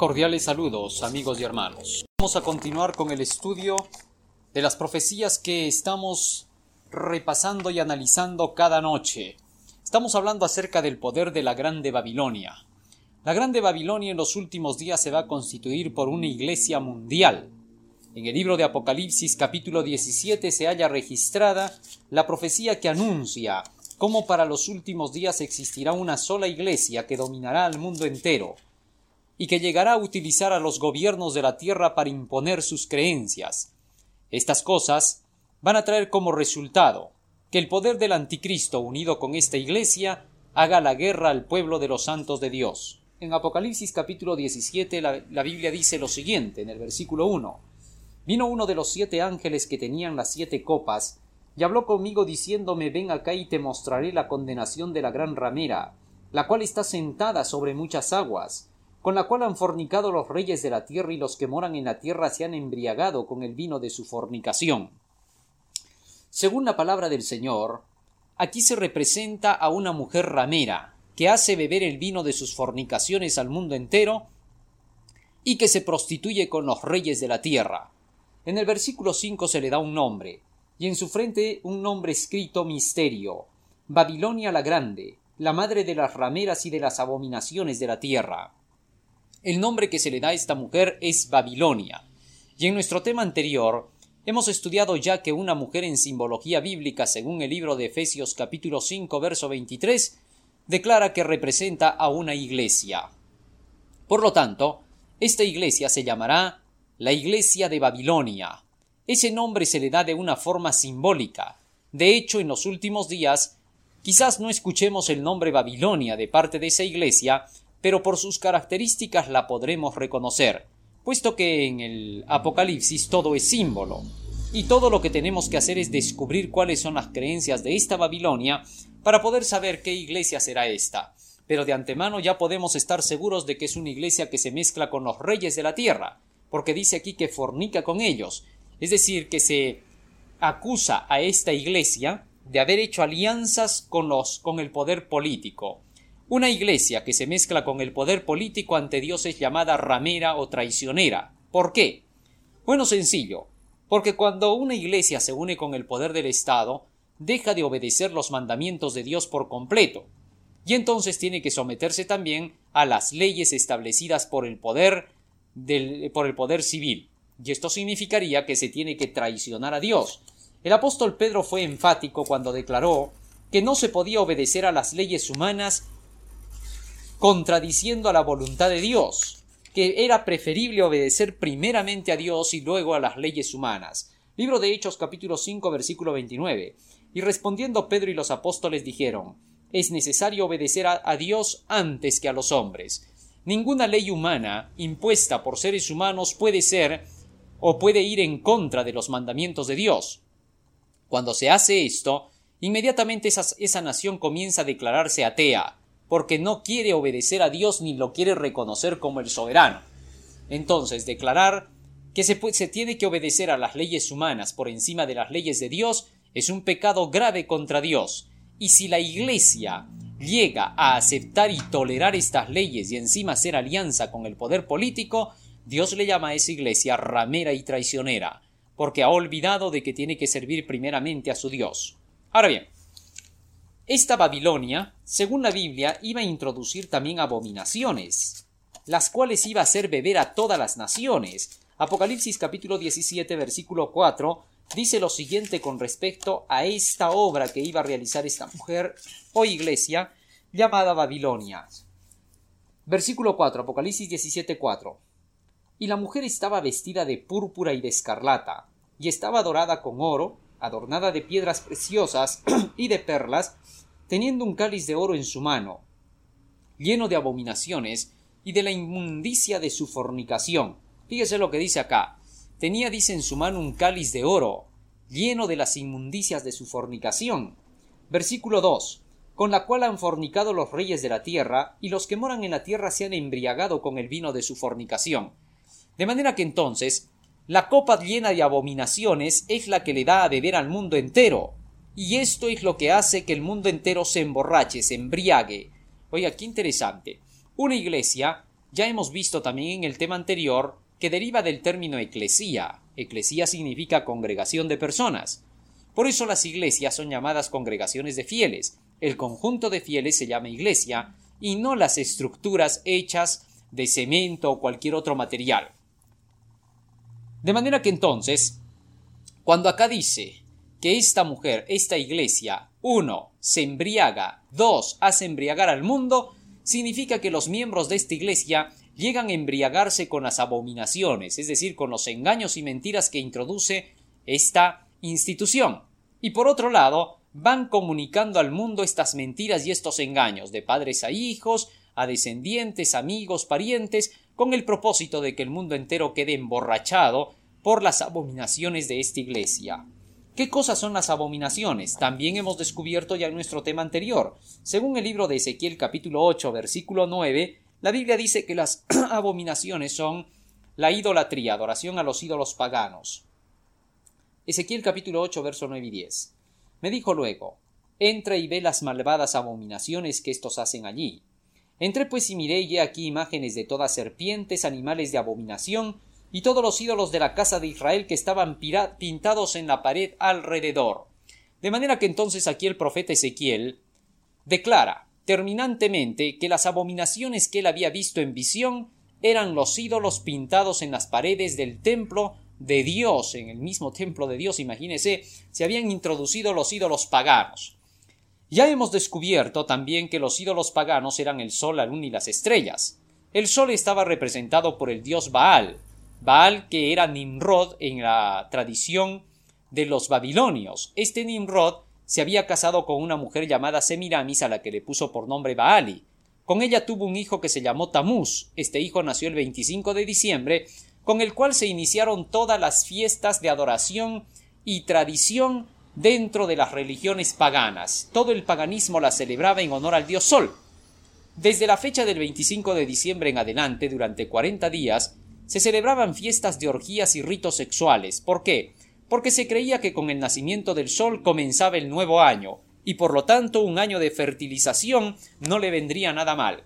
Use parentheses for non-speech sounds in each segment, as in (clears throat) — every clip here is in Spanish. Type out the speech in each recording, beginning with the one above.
Cordiales saludos, amigos y hermanos. Vamos a continuar con el estudio de las profecías que estamos repasando y analizando cada noche. Estamos hablando acerca del poder de la Grande Babilonia. La Grande Babilonia en los últimos días se va a constituir por una iglesia mundial. En el libro de Apocalipsis capítulo 17 se halla registrada la profecía que anuncia cómo para los últimos días existirá una sola iglesia que dominará al mundo entero y que llegará a utilizar a los gobiernos de la tierra para imponer sus creencias. Estas cosas van a traer como resultado que el poder del anticristo unido con esta iglesia haga la guerra al pueblo de los santos de Dios. En Apocalipsis capítulo 17 la, Biblia dice lo siguiente en el versículo 1. Vino uno de los siete ángeles que tenían las siete copas y habló conmigo diciéndome ven acá y te mostraré la condenación de la gran ramera, la cual está sentada sobre muchas aguas, con la cual han fornicado los reyes de la tierra y los que moran en la tierra se han embriagado con el vino de su fornicación. Según la palabra del Señor, aquí se representa a una mujer ramera, que hace beber el vino de sus fornicaciones al mundo entero y que se prostituye con los reyes de la tierra. En el versículo 5 se le da un nombre, y en su frente un nombre escrito misterio, Babilonia la Grande, la madre de las rameras y de las abominaciones de la tierra. El nombre que se le da a esta mujer es Babilonia, y en nuestro tema anterior hemos estudiado ya que una mujer en simbología bíblica, según el libro de Efesios capítulo 5 verso 23, declara que representa a una iglesia. Por lo tanto, esta iglesia se llamará la iglesia de Babilonia, ese nombre se le da de una forma simbólica. De hecho, en los últimos días, quizás no escuchemos el nombre Babilonia de parte de esa iglesia, pero por sus características la podremos reconocer, puesto que en el Apocalipsis todo es símbolo. Y todo lo que tenemos que hacer es descubrir cuáles son las creencias de esta Babilonia para poder saber qué iglesia será esta. Pero de antemano ya podemos estar seguros de que es una iglesia que se mezcla con los reyes de la tierra, porque dice aquí que fornica con ellos, es decir, que se acusa a esta iglesia de haber hecho alianzas con los con el poder político. Una iglesia que se mezcla con el poder político ante Dios es llamada ramera o traicionera. ¿Por qué? Bueno, sencillo, porque cuando una iglesia se une con el poder del Estado, deja de obedecer los mandamientos de Dios por completo, y entonces tiene que someterse también a las leyes establecidas por el poder por el poder civil y esto significaría que se tiene que traicionar a Dios. El apóstol Pedro fue enfático cuando declaró que no se podía obedecer a las leyes humanas contradiciendo a la voluntad de Dios, que era preferible obedecer primeramente a Dios y luego a las leyes humanas. Libro de Hechos capítulo 5 versículo 29. Y respondiendo Pedro y los apóstoles dijeron, es necesario obedecer a, a Dios antes que a los hombres. Ninguna ley humana impuesta por seres humanos puede ser o puede ir en contra de los mandamientos de Dios. Cuando se hace esto, inmediatamente esa, esa, nación comienza a declararse atea, porque no quiere obedecer a Dios ni lo quiere reconocer como el soberano. Entonces, declarar que se, se tiene que obedecer a las leyes humanas por encima de las leyes de Dios es un pecado grave contra Dios, y si la Iglesia llega a aceptar y tolerar estas leyes y encima hacer alianza con el poder político, Dios le llama a esa iglesia ramera y traicionera, porque ha olvidado de que tiene que servir primeramente a su Dios. Ahora bien, esta Babilonia, según la Biblia, iba a introducir también abominaciones, las cuales iba a hacer beber a todas las naciones. Apocalipsis capítulo 17 versículo 4 dice lo siguiente con respecto a esta obra que iba a realizar esta mujer o iglesia llamada Babilonia. Versículo 4, Apocalipsis 17, 4 y la mujer estaba vestida de púrpura y de escarlata, y estaba dorada con oro, adornada de piedras preciosas (clears throat) y de perlas, teniendo un cáliz de oro en su mano, lleno de abominaciones y de la inmundicia de su fornicación. Fíjese lo que dice acá. Tenía, dice, en su mano un cáliz de oro, lleno de las inmundicias de su fornicación. Versículo 2 con la cual han fornicado los reyes de la tierra, y los que moran en la tierra se han embriagado con el vino de su fornicación. De manera que entonces, la copa llena de abominaciones es la que le da a beber al mundo entero. Y esto es lo que hace que el mundo entero se emborrache, se embriague. Oiga, qué interesante. Una iglesia ya hemos visto también en el tema anterior que deriva del término eclesía. Eclesía significa congregación de personas. Por eso las iglesias son llamadas congregaciones de fieles. El conjunto de fieles se llama iglesia y no las estructuras hechas de cemento o cualquier otro material. De manera que entonces, cuando acá dice que esta mujer, esta iglesia, uno, se embriaga, dos, hace embriagar al mundo, significa que los miembros de esta iglesia llegan a embriagarse con las abominaciones, es decir, con los engaños y mentiras que introduce esta institución. Y por otro lado, van comunicando al mundo estas mentiras y estos engaños, de padres a hijos, a descendientes, amigos, parientes, con el propósito de que el mundo entero quede emborrachado por las abominaciones de esta iglesia. ¿Qué cosas son las abominaciones? También hemos descubierto ya en nuestro tema anterior. Según el libro de Ezequiel capítulo 8 versículo 9, la Biblia dice que las (clears throat) abominaciones son la idolatría, adoración a los ídolos paganos. Ezequiel capítulo 8 verso 9 y 10. Me dijo luego, entra y ve las malvadas abominaciones que estos hacen allí. Entré pues y miré y he aquí imágenes de todas serpientes, animales de abominación, y todos los ídolos de la casa de Israel que estaban pintados en la pared alrededor. De manera que entonces aquí el profeta Ezequiel declara terminantemente que las abominaciones que él había visto en visión eran los ídolos pintados en las paredes del templo de Dios, en el mismo templo de Dios, imagínese, se habían introducido los ídolos paganos. Ya hemos descubierto también que los ídolos paganos eran el sol, la luna y las estrellas. El sol estaba representado por el dios Baal, Baal que era Nimrod en la tradición de los babilonios. Este Nimrod se había casado con una mujer llamada Semiramis a la que le puso por nombre Baali. Con ella tuvo un hijo que se llamó Tamuz. Este hijo nació el 25 de diciembre, con el cual se iniciaron todas las fiestas de adoración y tradición dentro de las religiones paganas. Todo el paganismo la celebraba en honor al dios Sol. Desde la fecha del 25 de diciembre en adelante, durante 40 días, se celebraban fiestas de orgías y ritos sexuales. ¿Por qué? Porque se creía que con el nacimiento del sol comenzaba el nuevo año, y por lo tanto un año de fertilización no le vendría nada mal.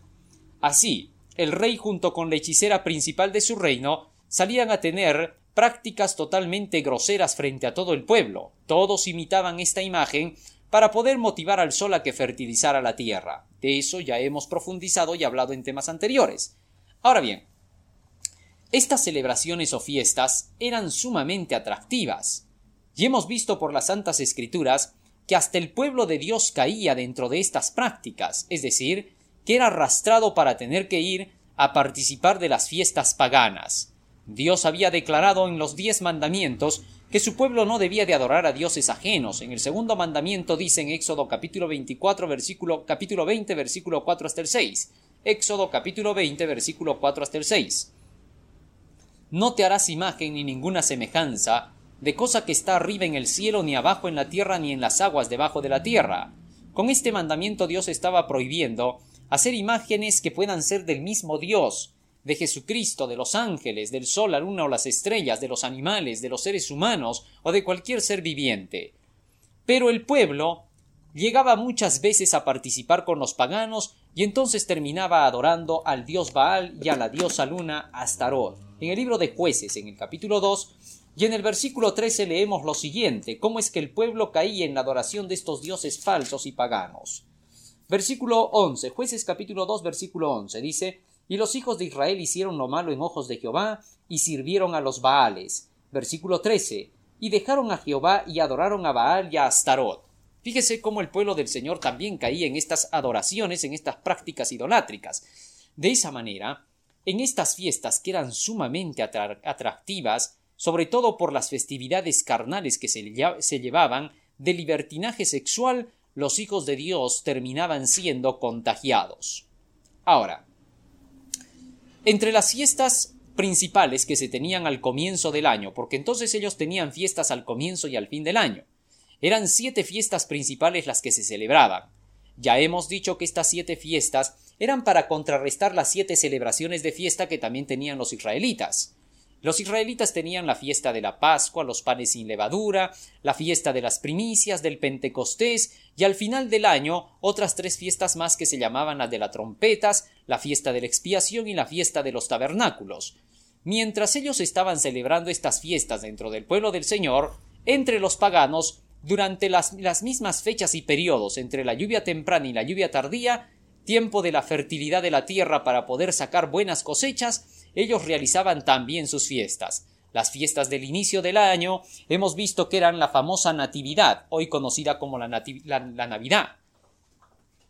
Así, el rey junto con la hechicera principal de su reino salían a tener prácticas totalmente groseras frente a todo el pueblo. Todos imitaban esta imagen para poder motivar al sol a que fertilizara la tierra. De eso ya hemos profundizado y hablado en temas anteriores. Ahora bien, estas celebraciones o fiestas eran sumamente atractivas, y hemos visto por las Santas Escrituras que hasta el pueblo de Dios caía dentro de estas prácticas, es decir, que era arrastrado para tener que ir a participar de las fiestas paganas. Dios había declarado en los diez mandamientos que su pueblo no debía de adorar a dioses ajenos. En el segundo mandamiento dice en Éxodo capítulo 24 versículo capítulo 20 versículo 4 hasta el 6. Éxodo capítulo 20 versículo 4 hasta el 6. No te harás imagen ni ninguna semejanza de cosa que está arriba en el cielo, ni abajo en la tierra, ni en las aguas debajo de la tierra. Con este mandamiento Dios estaba prohibiendo hacer imágenes que puedan ser del mismo Dios, de Jesucristo, de los ángeles, del sol, la luna o las estrellas, de los animales, de los seres humanos o de cualquier ser viviente. Pero el pueblo llegaba muchas veces a participar con los paganos y entonces terminaba adorando al dios Baal y a la diosa luna Astarot. En el libro de jueces, en el capítulo 2, y en el versículo 13 leemos lo siguiente, cómo es que el pueblo caía en la adoración de estos dioses falsos y paganos. Versículo 11, jueces capítulo 2, versículo 11, dice, y los hijos de Israel hicieron lo malo en ojos de Jehová, y sirvieron a los Baales. Versículo 13, y dejaron a Jehová y adoraron a Baal y a Astarot. Fíjese cómo el pueblo del Señor también caía en estas adoraciones, en estas prácticas idolátricas. De esa manera, en estas fiestas que eran sumamente atractivas, sobre todo por las festividades carnales que se, llevaban, de libertinaje sexual, los hijos de Dios terminaban siendo contagiados. Ahora, entre las fiestas principales que se tenían al comienzo del año, porque entonces ellos tenían fiestas al comienzo y al fin del año, eran siete fiestas principales las que se celebraban. Ya hemos dicho que estas siete fiestas eran para contrarrestar las siete celebraciones de fiesta que también tenían los israelitas. Los israelitas tenían la fiesta de la Pascua, los panes sin levadura, la fiesta de las primicias, del Pentecostés y al final del año otras tres fiestas más que se llamaban la de las trompetas, la fiesta de la expiación y la fiesta de los tabernáculos. Mientras ellos estaban celebrando estas fiestas dentro del pueblo del Señor, entre los paganos, durante las, las mismas fechas y periodos entre la lluvia temprana y la lluvia tardía, tiempo de la fertilidad de la tierra para poder sacar buenas cosechas, ellos realizaban también sus fiestas. Las fiestas del inicio del año hemos visto que eran la famosa Natividad, hoy conocida como la, Navidad.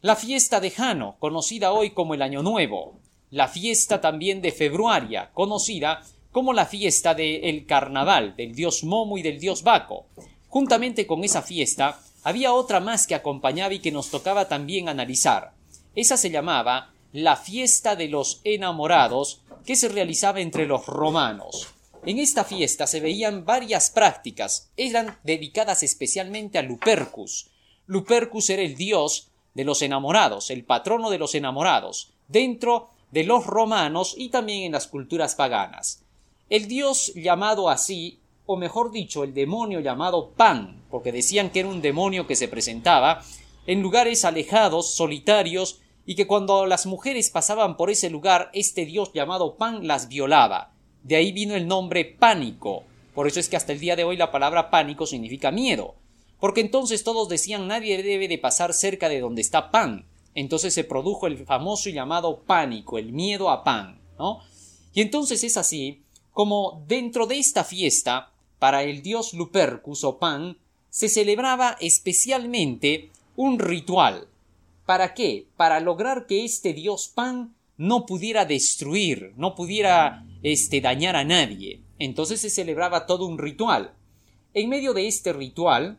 La fiesta de Jano, conocida hoy como el Año Nuevo. La fiesta también de Februaria, conocida como la fiesta del Carnaval, del dios Momo y del dios Baco. Juntamente con esa fiesta, había otra más que acompañaba y que nos tocaba también analizar. Esa se llamaba la fiesta de los enamorados que se realizaba entre los romanos. En esta fiesta se veían varias prácticas, eran dedicadas especialmente a Lupercus. Lupercus era el dios de los enamorados, el patrono de los enamorados, dentro de los romanos y también en las culturas paganas. El dios llamado así, o mejor dicho, el demonio llamado Pan, porque decían que era un demonio que se presentaba en lugares alejados, solitarios, y que cuando las mujeres pasaban por ese lugar, este dios llamado Pan las violaba. De ahí vino el nombre pánico. Por eso es que hasta el día de hoy la palabra pánico significa miedo. Porque entonces todos decían nadie debe de pasar cerca de donde está Pan. Entonces se produjo el famoso llamado pánico, el miedo a Pan, ¿no? Y entonces es así como dentro de esta fiesta, para el dios Lupercus o Pan, se celebraba especialmente un ritual, ¿Para qué? Para lograr que este dios Pan no pudiera destruir, no pudiera este, dañar a nadie. Entonces se celebraba todo un ritual. En medio de este ritual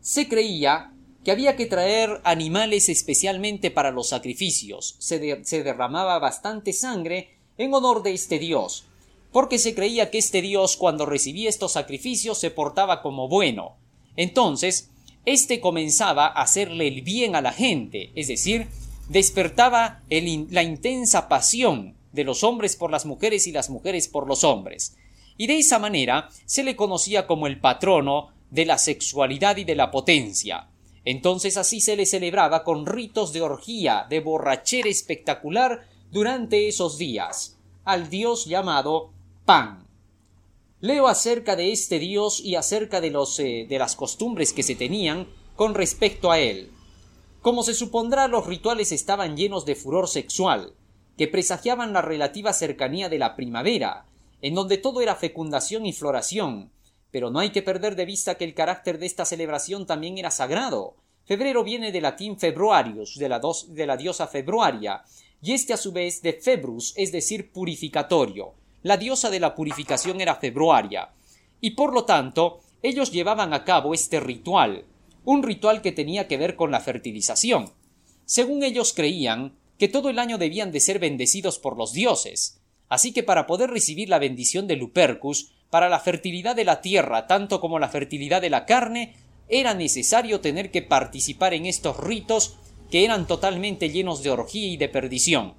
se creía que había que traer animales especialmente para los sacrificios. Se, se derramaba bastante sangre en honor de este dios, porque se creía que este dios cuando recibía estos sacrificios se portaba como bueno. Entonces, este comenzaba a hacerle el bien a la gente, es decir, despertaba la intensa pasión de los hombres por las mujeres y las mujeres por los hombres. Y de esa manera se le conocía como el patrono de la sexualidad y de la potencia. Entonces así se le celebraba con ritos de orgía, de borrachera espectacular durante esos días, al dios llamado Pan. Leo acerca de este dios y acerca de, los, eh, de las costumbres que se tenían con respecto a él. Como se supondrá, los rituales estaban llenos de furor sexual, que presagiaban la relativa cercanía de la primavera, en donde todo era fecundación y floración. Pero no hay que perder de vista que el carácter de esta celebración también era sagrado. Febrero viene del latín februarius, de la, de la diosa februaria, y este a su vez de februs, es decir, purificatorio la diosa de la purificación era Februaria, y por lo tanto ellos llevaban a cabo este ritual, un ritual que tenía que ver con la fertilización. Según ellos creían que todo el año debían de ser bendecidos por los dioses, así que para poder recibir la bendición de Lupercus, para la fertilidad de la tierra tanto como la fertilidad de la carne, era necesario tener que participar en estos ritos que eran totalmente llenos de orgía y de perdición.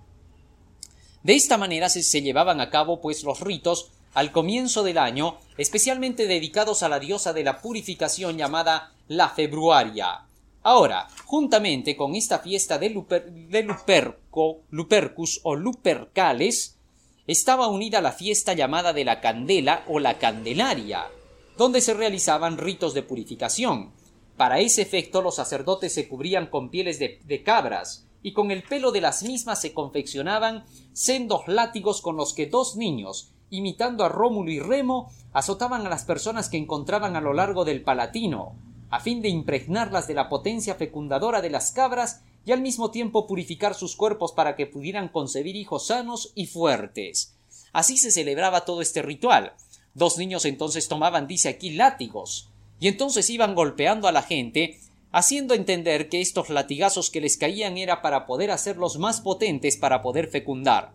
De esta manera se, llevaban a cabo pues los ritos al comienzo del año, especialmente dedicados a la diosa de la purificación llamada la Februaria. Ahora, juntamente con esta fiesta de, Lupercus o Lupercales, estaba unida la fiesta llamada de la Candela o la Candelaria, donde se realizaban ritos de purificación. Para ese efecto los sacerdotes se cubrían con pieles de cabras, y con el pelo de las mismas se confeccionaban sendos látigos con los que dos niños, imitando a Rómulo y Remo, azotaban a las personas que encontraban a lo largo del Palatino, a fin de impregnarlas de la potencia fecundadora de las cabras y al mismo tiempo purificar sus cuerpos para que pudieran concebir hijos sanos y fuertes. Así se celebraba todo este ritual. Dos niños entonces tomaban, dice aquí, látigos, y entonces iban golpeando a la gente haciendo entender que estos latigazos que les caían era para poder hacerlos más potentes para poder fecundar.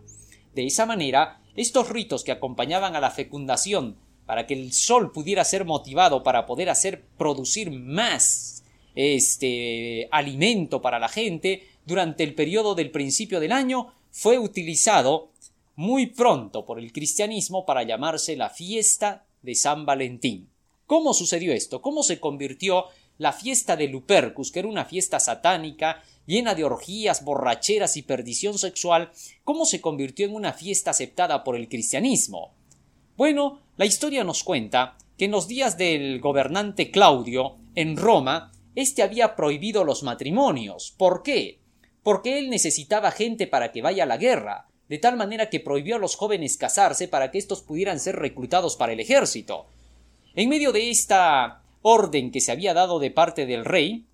De esa manera, estos ritos que acompañaban a la fecundación para que el sol pudiera ser motivado para poder hacer producir más este alimento para la gente durante el periodo del principio del año fue utilizado muy pronto por el cristianismo para llamarse la fiesta de San Valentín. ¿Cómo sucedió esto? ¿Cómo se convirtió la fiesta de Lupercus, que era una fiesta satánica, llena de orgías, borracheras y perdición sexual, cómo se convirtió en una fiesta aceptada por el cristianismo? Bueno, la historia nos cuenta que en los días del gobernante Claudio, en Roma, éste había prohibido los matrimonios. ¿Por qué? Porque él necesitaba gente para que vaya a la guerra, de tal manera que prohibió a los jóvenes casarse para que éstos pudieran ser reclutados para el ejército. En medio de esta orden que se había dado de parte del rey,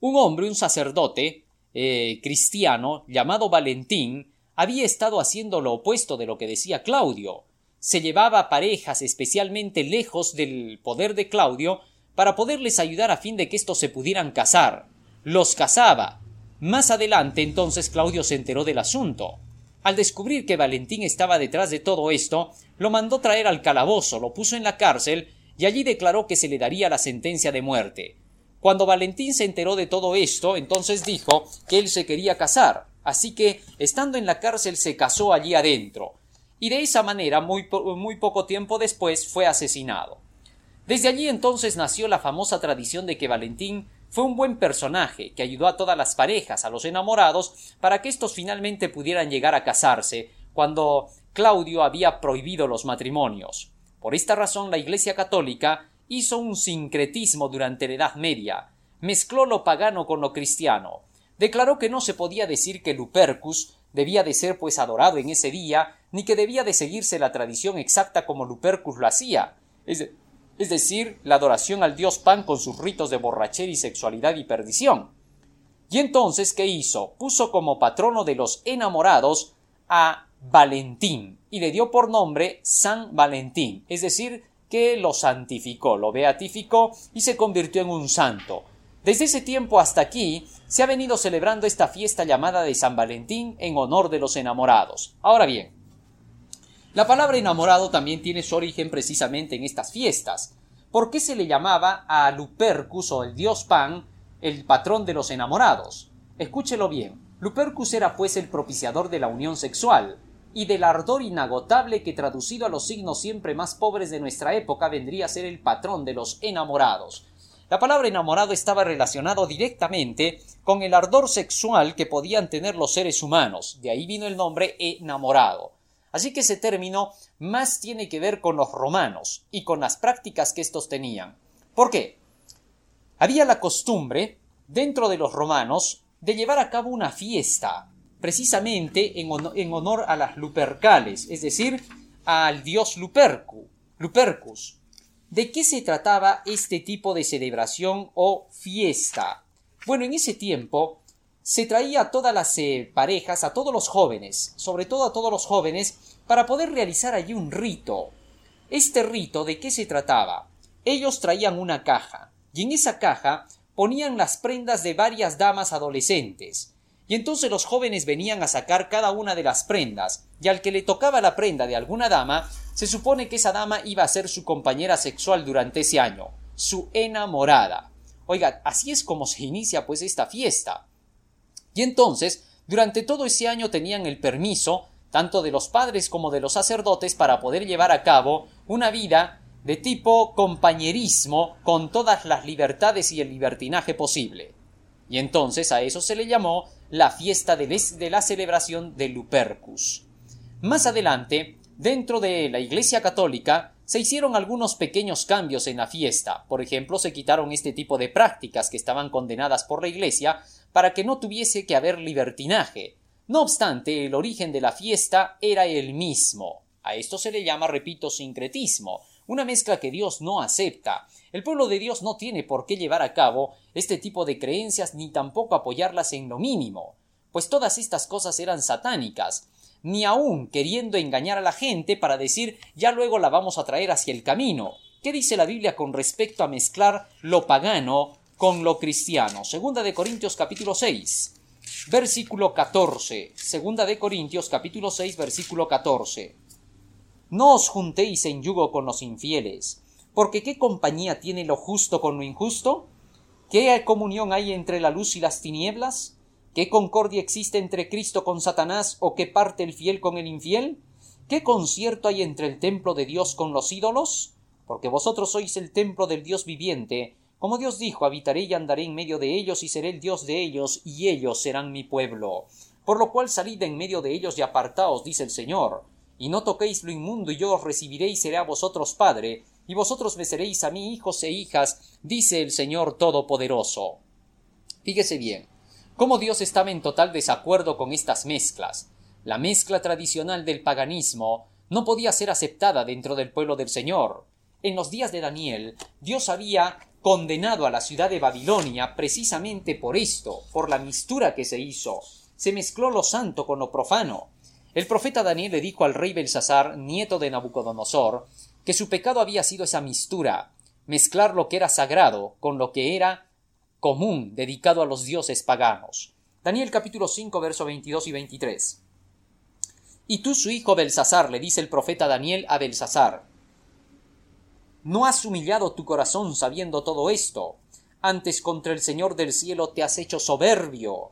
un hombre, un sacerdote eh, cristiano llamado Valentín, había estado haciendo lo opuesto de lo que decía Claudio. Se llevaba parejas especialmente lejos del poder de Claudio para poderles ayudar a fin de que éstos se pudieran casar. Los casaba. Más adelante entonces Claudio se enteró del asunto. Al descubrir que Valentín estaba detrás de todo esto, lo mandó traer al calabozo, lo puso en la cárcel y allí declaró que se le daría la sentencia de muerte. Cuando Valentín se enteró de todo esto, entonces dijo que él se quería casar, así que, estando en la cárcel, se casó allí adentro, y de esa manera, muy, muy poco tiempo después, fue asesinado. Desde allí entonces nació la famosa tradición de que Valentín fue un buen personaje que ayudó a todas las parejas, a los enamorados, para que éstos finalmente pudieran llegar a casarse, cuando Claudio había prohibido los matrimonios. Por esta razón la Iglesia católica hizo un sincretismo durante la Edad Media, mezcló lo pagano con lo cristiano, declaró que no se podía decir que Lupercus debía de ser pues adorado en ese día, ni que debía de seguirse la tradición exacta como Lupercus lo hacía, es, decir, la adoración al dios Pan con sus ritos de borrachera y sexualidad y perdición. Y entonces, ¿qué hizo? Puso como patrono de los enamorados a Valentín y le dio por nombre San Valentín, es decir, que lo santificó, lo beatificó y se convirtió en un santo. Desde ese tiempo hasta aquí se ha venido celebrando esta fiesta llamada de San Valentín en honor de los enamorados. Ahora bien, la palabra enamorado también tiene su origen precisamente en estas fiestas. ¿Por qué se le llamaba a Lupercus o el dios Pan el patrón de los enamorados? Escúchelo bien. Lupercus era pues el propiciador de la unión sexual y del ardor inagotable que traducido a los signos siempre más pobres de nuestra época vendría a ser el patrón de los enamorados. La palabra enamorado estaba relacionado directamente con el ardor sexual que podían tener los seres humanos, de ahí vino el nombre enamorado. Así que ese término más tiene que ver con los romanos y con las prácticas que éstos tenían. ¿Por qué? Había la costumbre, dentro de los romanos, de llevar a cabo una fiesta, precisamente en, honor, a las Lupercales, es decir, al dios Lupercu, Lupercus. ¿De qué se trataba este tipo de celebración o fiesta? Bueno, en ese tiempo se traía a todas las eh, parejas, a todos los jóvenes, sobre todo a todos los jóvenes, para poder realizar allí un rito. Este rito, ¿de qué se trataba? Ellos traían una caja, y en esa caja ponían las prendas de varias damas adolescentes, y entonces los jóvenes venían a sacar cada una de las prendas, y al que le tocaba la prenda de alguna dama, se supone que esa dama iba a ser su compañera sexual durante ese año, su enamorada. Oiga, así es como se inicia pues esta fiesta. Y entonces, durante todo ese año tenían el permiso, tanto de los padres como de los sacerdotes, para poder llevar a cabo una vida de tipo compañerismo con todas las libertades y el libertinaje posible. Y entonces a eso se le llamó la fiesta de, la celebración de Lupercus. Más adelante, dentro de la Iglesia católica, se hicieron algunos pequeños cambios en la fiesta. Por ejemplo, se quitaron este tipo de prácticas que estaban condenadas por la Iglesia para que no tuviese que haber libertinaje. No obstante, el origen de la fiesta era el mismo. A esto se le llama, repito, sincretismo, una mezcla que Dios no acepta. El pueblo de Dios no tiene por qué llevar a cabo este tipo de creencias ni tampoco apoyarlas en lo mínimo, pues todas estas cosas eran satánicas, ni aun queriendo engañar a la gente para decir ya luego la vamos a traer hacia el camino. ¿Qué dice la Biblia con respecto a mezclar lo pagano con lo cristiano. Segunda de Corintios capítulo 6, versículo 14. Segunda de Corintios capítulo 6, versículo 14. No os juntéis en yugo con los infieles, porque ¿qué compañía tiene lo justo con lo injusto? ¿Qué comunión hay entre la luz y las tinieblas? ¿Qué concordia existe entre Cristo con Satanás o qué parte el fiel con el infiel? ¿Qué concierto hay entre el templo de Dios con los ídolos? Porque vosotros sois el templo del Dios viviente. Como Dios dijo, habitaré y andaré en medio de ellos y seré el Dios de ellos y ellos serán mi pueblo. Por lo cual salid en medio de ellos y apartaos, dice el Señor. Y no toquéis lo inmundo y yo os recibiré y seré a vosotros Padre, y vosotros me seréis a mí hijos e hijas, dice el Señor Todopoderoso. Fíjese bien, cómo Dios estaba en total desacuerdo con estas mezclas. La mezcla tradicional del paganismo no podía ser aceptada dentro del pueblo del Señor. En los días de Daniel, Dios había condenado a la ciudad de Babilonia precisamente por esto, por la mistura que se hizo. Se mezcló lo santo con lo profano. El profeta Daniel le dijo al rey Belsasar, nieto de Nabucodonosor, que su pecado había sido esa mistura, mezclar lo que era sagrado con lo que era común dedicado a los dioses paganos. Daniel capítulo 5 verso 22 y 23. Y tú su hijo Belsasar, le dice el profeta Daniel a Belsasar, ¿no has humillado tu corazón sabiendo todo esto? Antes contra el Señor del cielo te has hecho soberbio,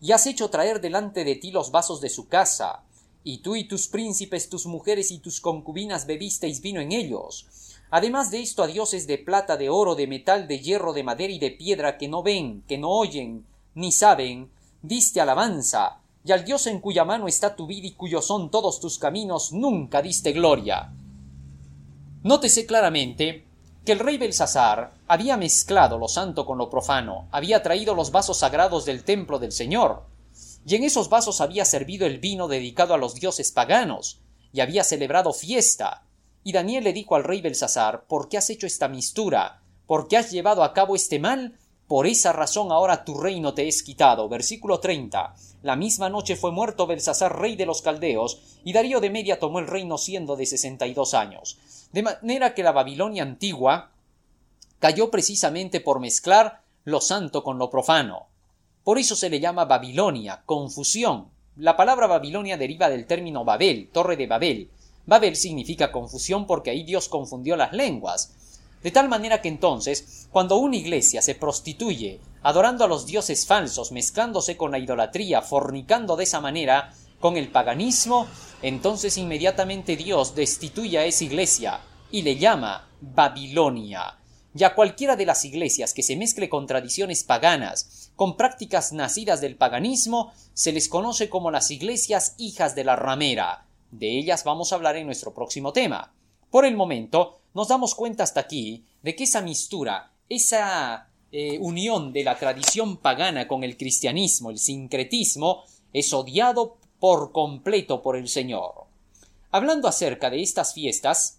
y has hecho traer delante de ti los vasos de su casa, y tú y tus príncipes, tus mujeres y tus concubinas bebisteis vino en ellos. Además de esto a dioses de plata, de oro, de metal, de hierro, de madera y de piedra que no ven, que no oyen, ni saben, diste alabanza, y al Dios en cuya mano está tu vida y cuyos son todos tus caminos, nunca diste gloria. Nótese claramente que el rey Belsasar había mezclado lo santo con lo profano, había traído los vasos sagrados del templo del Señor, y en esos vasos había servido el vino dedicado a los dioses paganos, y había celebrado fiesta. Y Daniel le dijo al rey Belsasar, ¿por qué has hecho esta mistura? ¿Por qué has llevado a cabo este mal? Por esa razón ahora tu reino te es quitado. Versículo 30. La misma noche fue muerto Belsasar, rey de los caldeos, y Darío de Media tomó el reino siendo de sesenta y dos años. De manera que la Babilonia antigua cayó precisamente por mezclar lo santo con lo profano. Por eso se le llama Babilonia, confusión. La palabra Babilonia deriva del término Babel, torre de Babel. Babel significa confusión porque ahí Dios confundió las lenguas. De tal manera que entonces, cuando una iglesia se prostituye, adorando a los dioses falsos, mezclándose con la idolatría, fornicando de esa manera con el paganismo, entonces inmediatamente Dios destituye a esa iglesia y le llama Babilonia. Y a cualquiera de las iglesias que se mezcle con tradiciones paganas, con prácticas nacidas del paganismo, se les conoce como las iglesias hijas de la ramera. De ellas vamos a hablar en nuestro próximo tema. Por el momento, nos damos cuenta hasta aquí de que esa mistura, esa eh, unión de la tradición pagana con el cristianismo, el sincretismo, es odiado por completo por el Señor. Hablando acerca de estas fiestas,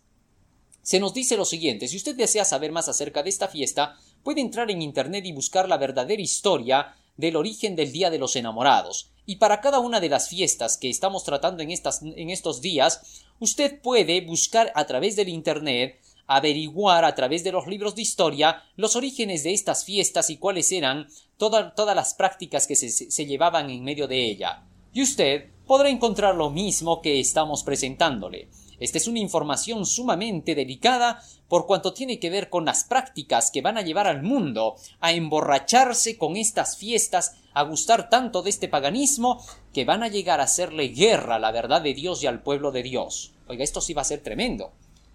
se nos dice lo siguiente, si usted desea saber más acerca de esta fiesta, puede entrar en Internet y buscar la verdadera historia del origen del Día de los Enamorados. Y para cada una de las fiestas que estamos tratando en, estas, en estos días, usted puede buscar a través del Internet, averiguar a través de los libros de historia los orígenes de estas fiestas y cuáles eran todas las prácticas que se, se llevaban en medio de ella. Y usted podrá encontrar lo mismo que estamos presentándole. Esta es una información sumamente delicada por cuanto tiene que ver con las prácticas que van a llevar al mundo a emborracharse con estas fiestas, a gustar tanto de este paganismo, que van a llegar a hacerle guerra a la verdad de Dios y al pueblo de Dios. Oiga, esto sí va a ser tremendo.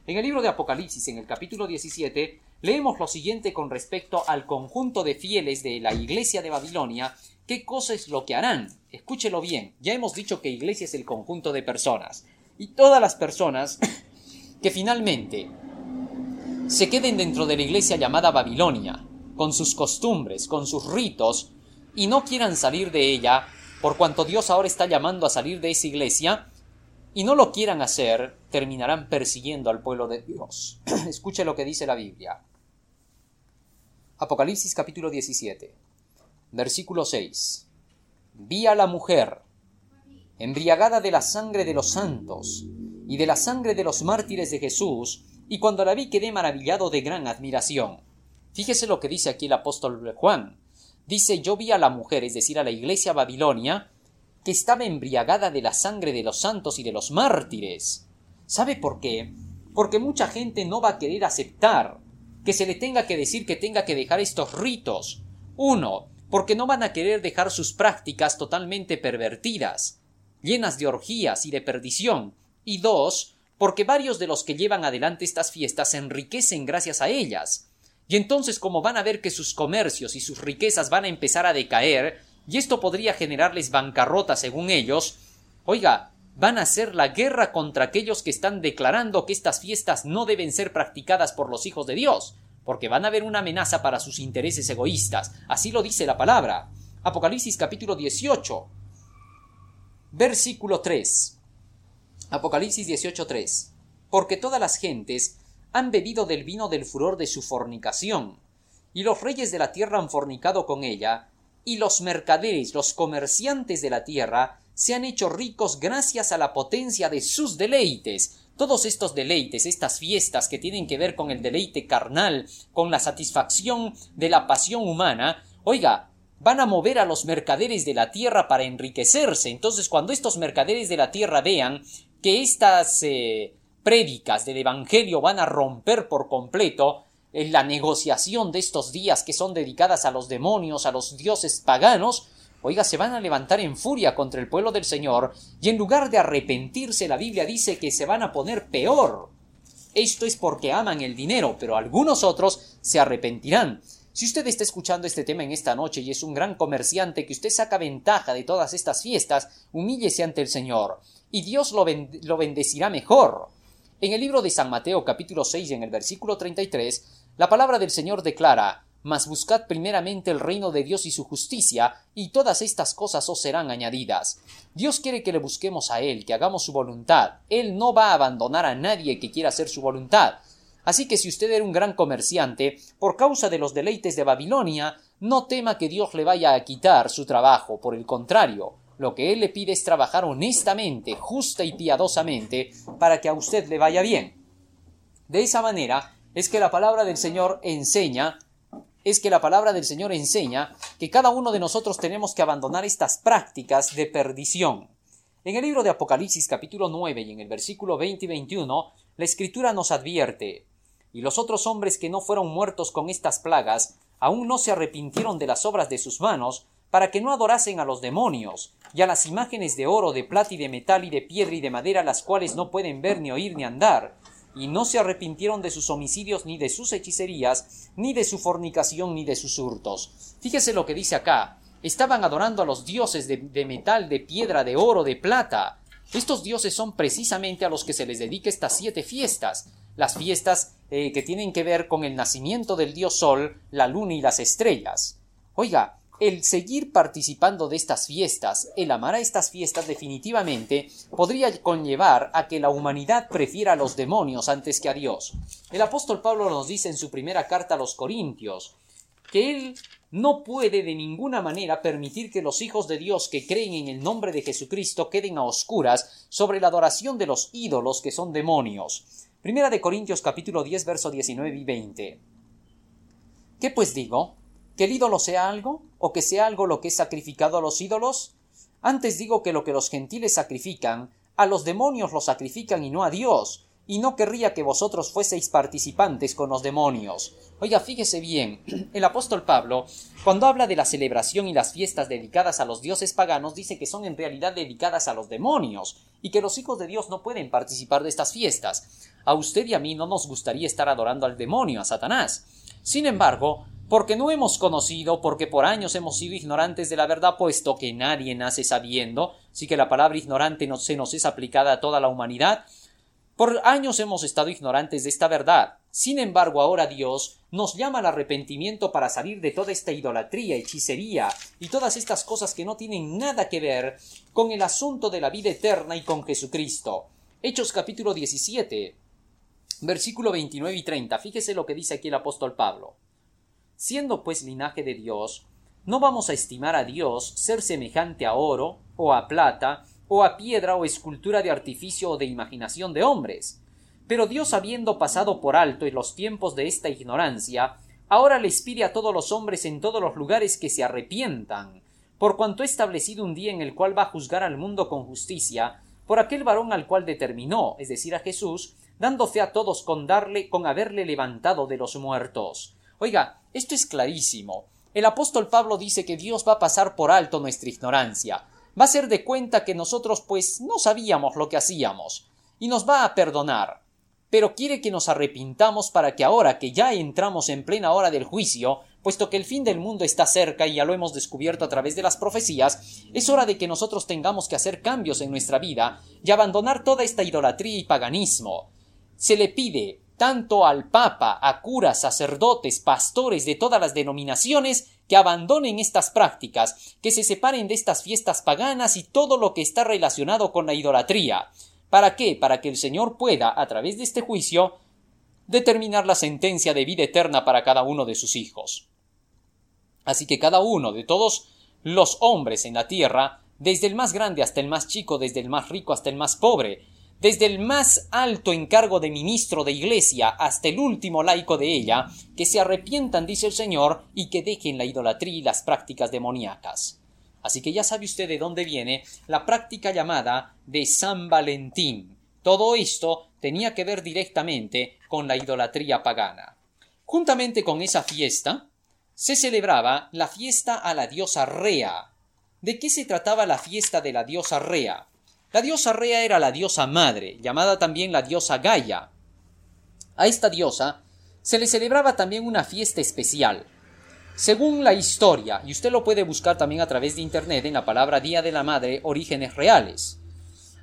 En el libro de Apocalipsis, en el capítulo 17, leemos lo siguiente con respecto al conjunto de fieles de la iglesia de Babilonia, qué cosa es lo que harán. Escúchelo bien, ya hemos dicho que iglesia es el conjunto de personas y todas las personas que finalmente se queden dentro de la iglesia llamada Babilonia, con sus costumbres, con sus ritos, y no quieran salir de ella, por cuanto Dios ahora está llamando a salir de esa iglesia, y no lo quieran hacer, terminarán persiguiendo al pueblo de Dios. (clears throat) Escuche lo que dice la Biblia. Apocalipsis capítulo 17, versículo 6. Vi a la mujer embriagada de la sangre de los santos y de la sangre de los mártires de Jesús, y cuando la vi quedé maravillado de gran admiración. Fíjese lo que dice aquí el apóstol Juan. Dice yo vi a la mujer, es decir, a la iglesia babilonia, que estaba embriagada de la sangre de los santos y de los mártires. ¿Sabe por qué? Porque mucha gente no va a querer aceptar que se le tenga que decir que tenga que dejar estos ritos. Uno, porque no van a querer dejar sus prácticas totalmente pervertidas, llenas de orgías y de perdición, y dos, porque varios de los que llevan adelante estas fiestas se enriquecen gracias a ellas. Y entonces como van a ver que sus comercios y sus riquezas van a empezar a decaer, y esto podría generarles bancarrota según ellos, oiga, van a hacer la guerra contra aquellos que están declarando que estas fiestas no deben ser practicadas por los hijos de Dios, porque van a ver una amenaza para sus intereses egoístas. Así lo dice la palabra. Apocalipsis capítulo 18, versículo 3. Apocalipsis 18:3. Porque todas las gentes han bebido del vino del furor de su fornicación, y los reyes de la tierra han fornicado con ella, y los mercaderes, los comerciantes de la tierra, se han hecho ricos gracias a la potencia de sus deleites. Todos estos deleites, estas fiestas que tienen que ver con el deleite carnal, con la satisfacción de la pasión humana, oiga, van a mover a los mercaderes de la tierra para enriquecerse. Entonces, cuando estos mercaderes de la tierra vean que estas eh, prédicas del Evangelio van a romper por completo en la negociación de estos días que son dedicadas a los demonios, a los dioses paganos, oiga, se van a levantar en furia contra el pueblo del Señor, y en lugar de arrepentirse, la Biblia dice que se van a poner peor. Esto es porque aman el dinero, pero algunos otros se arrepentirán. Si usted está escuchando este tema en esta noche y es un gran comerciante que usted saca ventaja de todas estas fiestas, humíllese ante el Señor y Dios lo, bendecirá mejor. En el libro de San Mateo capítulo 6 en el versículo 33, la palabra del Señor declara Mas buscad primeramente el reino de Dios y su justicia, y todas estas cosas os serán añadidas. Dios quiere que le busquemos a Él, que hagamos su voluntad. Él no va a abandonar a nadie que quiera hacer su voluntad. Así que si usted era un gran comerciante, por causa de los deleites de Babilonia, no tema que Dios le vaya a quitar su trabajo, por el contrario, lo que Él le pide es trabajar honestamente, justa y piadosamente, para que a usted le vaya bien. De esa manera es que la palabra del Señor enseña, es que la palabra del Señor enseña que cada uno de nosotros tenemos que abandonar estas prácticas de perdición. En el libro de Apocalipsis capítulo 9 y en el versículo 20 y 21, la escritura nos advierte, y los otros hombres que no fueron muertos con estas plagas, aún no se arrepintieron de las obras de sus manos, para que no adorasen a los demonios, y a las imágenes de oro, de plata y de metal y de piedra y de madera, las cuales no pueden ver ni oír ni andar, y no se arrepintieron de sus homicidios, ni de sus hechicerías, ni de su fornicación, ni de sus hurtos. Fíjese lo que dice acá. Estaban adorando a los dioses de, de metal, de piedra, de oro, de plata. Estos dioses son precisamente a los que se les dedica estas siete fiestas, las fiestas eh, que tienen que ver con el nacimiento del dios Sol, la luna y las estrellas. Oiga, el seguir participando de estas fiestas, el amar a estas fiestas definitivamente, podría conllevar a que la humanidad prefiera a los demonios antes que a Dios. El apóstol Pablo nos dice en su primera carta a los Corintios que él no puede de ninguna manera permitir que los hijos de Dios que creen en el nombre de Jesucristo queden a oscuras sobre la adoración de los ídolos que son demonios. Primera de Corintios capítulo 10 verso 19 y 20. ¿Qué pues digo? ¿Que el ídolo sea algo? ¿O que sea algo lo que es sacrificado a los ídolos? Antes digo que lo que los gentiles sacrifican, a los demonios lo sacrifican y no a Dios, y no querría que vosotros fueseis participantes con los demonios. Oiga, fíjese bien, (clears throat) el apóstol Pablo, cuando habla de la celebración y las fiestas dedicadas a los dioses paganos, dice que son en realidad dedicadas a los demonios, y que los hijos de Dios no pueden participar de estas fiestas. A usted y a mí no nos gustaría estar adorando al demonio, a Satanás. Sin embargo, porque no hemos conocido, porque por años hemos sido ignorantes de la verdad, puesto que nadie nace sabiendo, sí que la palabra ignorante no se nos es aplicada a toda la humanidad, por años hemos estado ignorantes de esta verdad. Sin embargo, ahora Dios nos llama al arrepentimiento para salir de toda esta idolatría, hechicería y todas estas cosas que no tienen nada que ver con el asunto de la vida eterna y con Jesucristo. Hechos capítulo 17, versículo 29 y 30. Fíjese lo que dice aquí el apóstol Pablo. Siendo pues linaje de Dios, no vamos a estimar a Dios ser semejante a oro, o a plata, o a piedra o escultura de artificio o de imaginación de hombres. Pero Dios habiendo pasado por alto en los tiempos de esta ignorancia, ahora les pide a todos los hombres en todos los lugares que se arrepientan, por cuanto ha establecido un día en el cual va a juzgar al mundo con justicia, por aquel varón al cual determinó, es decir, a Jesús, dando fe a todos con darle, con haberle levantado de los muertos. Oiga, esto es clarísimo, el apóstol Pablo dice que Dios va a pasar por alto nuestra ignorancia, va a ser de cuenta que nosotros pues no sabíamos lo que hacíamos, y nos va a perdonar, pero quiere que nos arrepintamos para que ahora que ya entramos en plena hora del juicio, puesto que el fin del mundo está cerca y ya lo hemos descubierto a través de las profecías, es hora de que nosotros tengamos que hacer cambios en nuestra vida y abandonar toda esta idolatría y paganismo. Se le pide tanto al Papa, a curas, sacerdotes, pastores de todas las denominaciones, que abandonen estas prácticas, que se separen de estas fiestas paganas y todo lo que está relacionado con la idolatría. ¿Para qué? Para que el Señor pueda, a través de este juicio, determinar la sentencia de vida eterna para cada uno de sus hijos. Así que cada uno de todos los hombres en la tierra, desde el más grande hasta el más chico, desde el más rico hasta el más pobre, desde el más alto encargo de ministro de iglesia hasta el último laico de ella, que se arrepientan, dice el Señor, y que dejen la idolatría y las prácticas demoníacas. Así que ya sabe usted de dónde viene la práctica llamada de San Valentín. Todo esto tenía que ver directamente con la idolatría pagana. Juntamente con esa fiesta, se celebraba la fiesta a la diosa Rea. ¿De qué se trataba la fiesta de la diosa Rea? La diosa Rea era la diosa madre, llamada también la diosa Gaia. A esta diosa se le celebraba también una fiesta especial. Según la historia, y usted lo puede buscar también a través de internet en la palabra Día de la Madre, orígenes reales.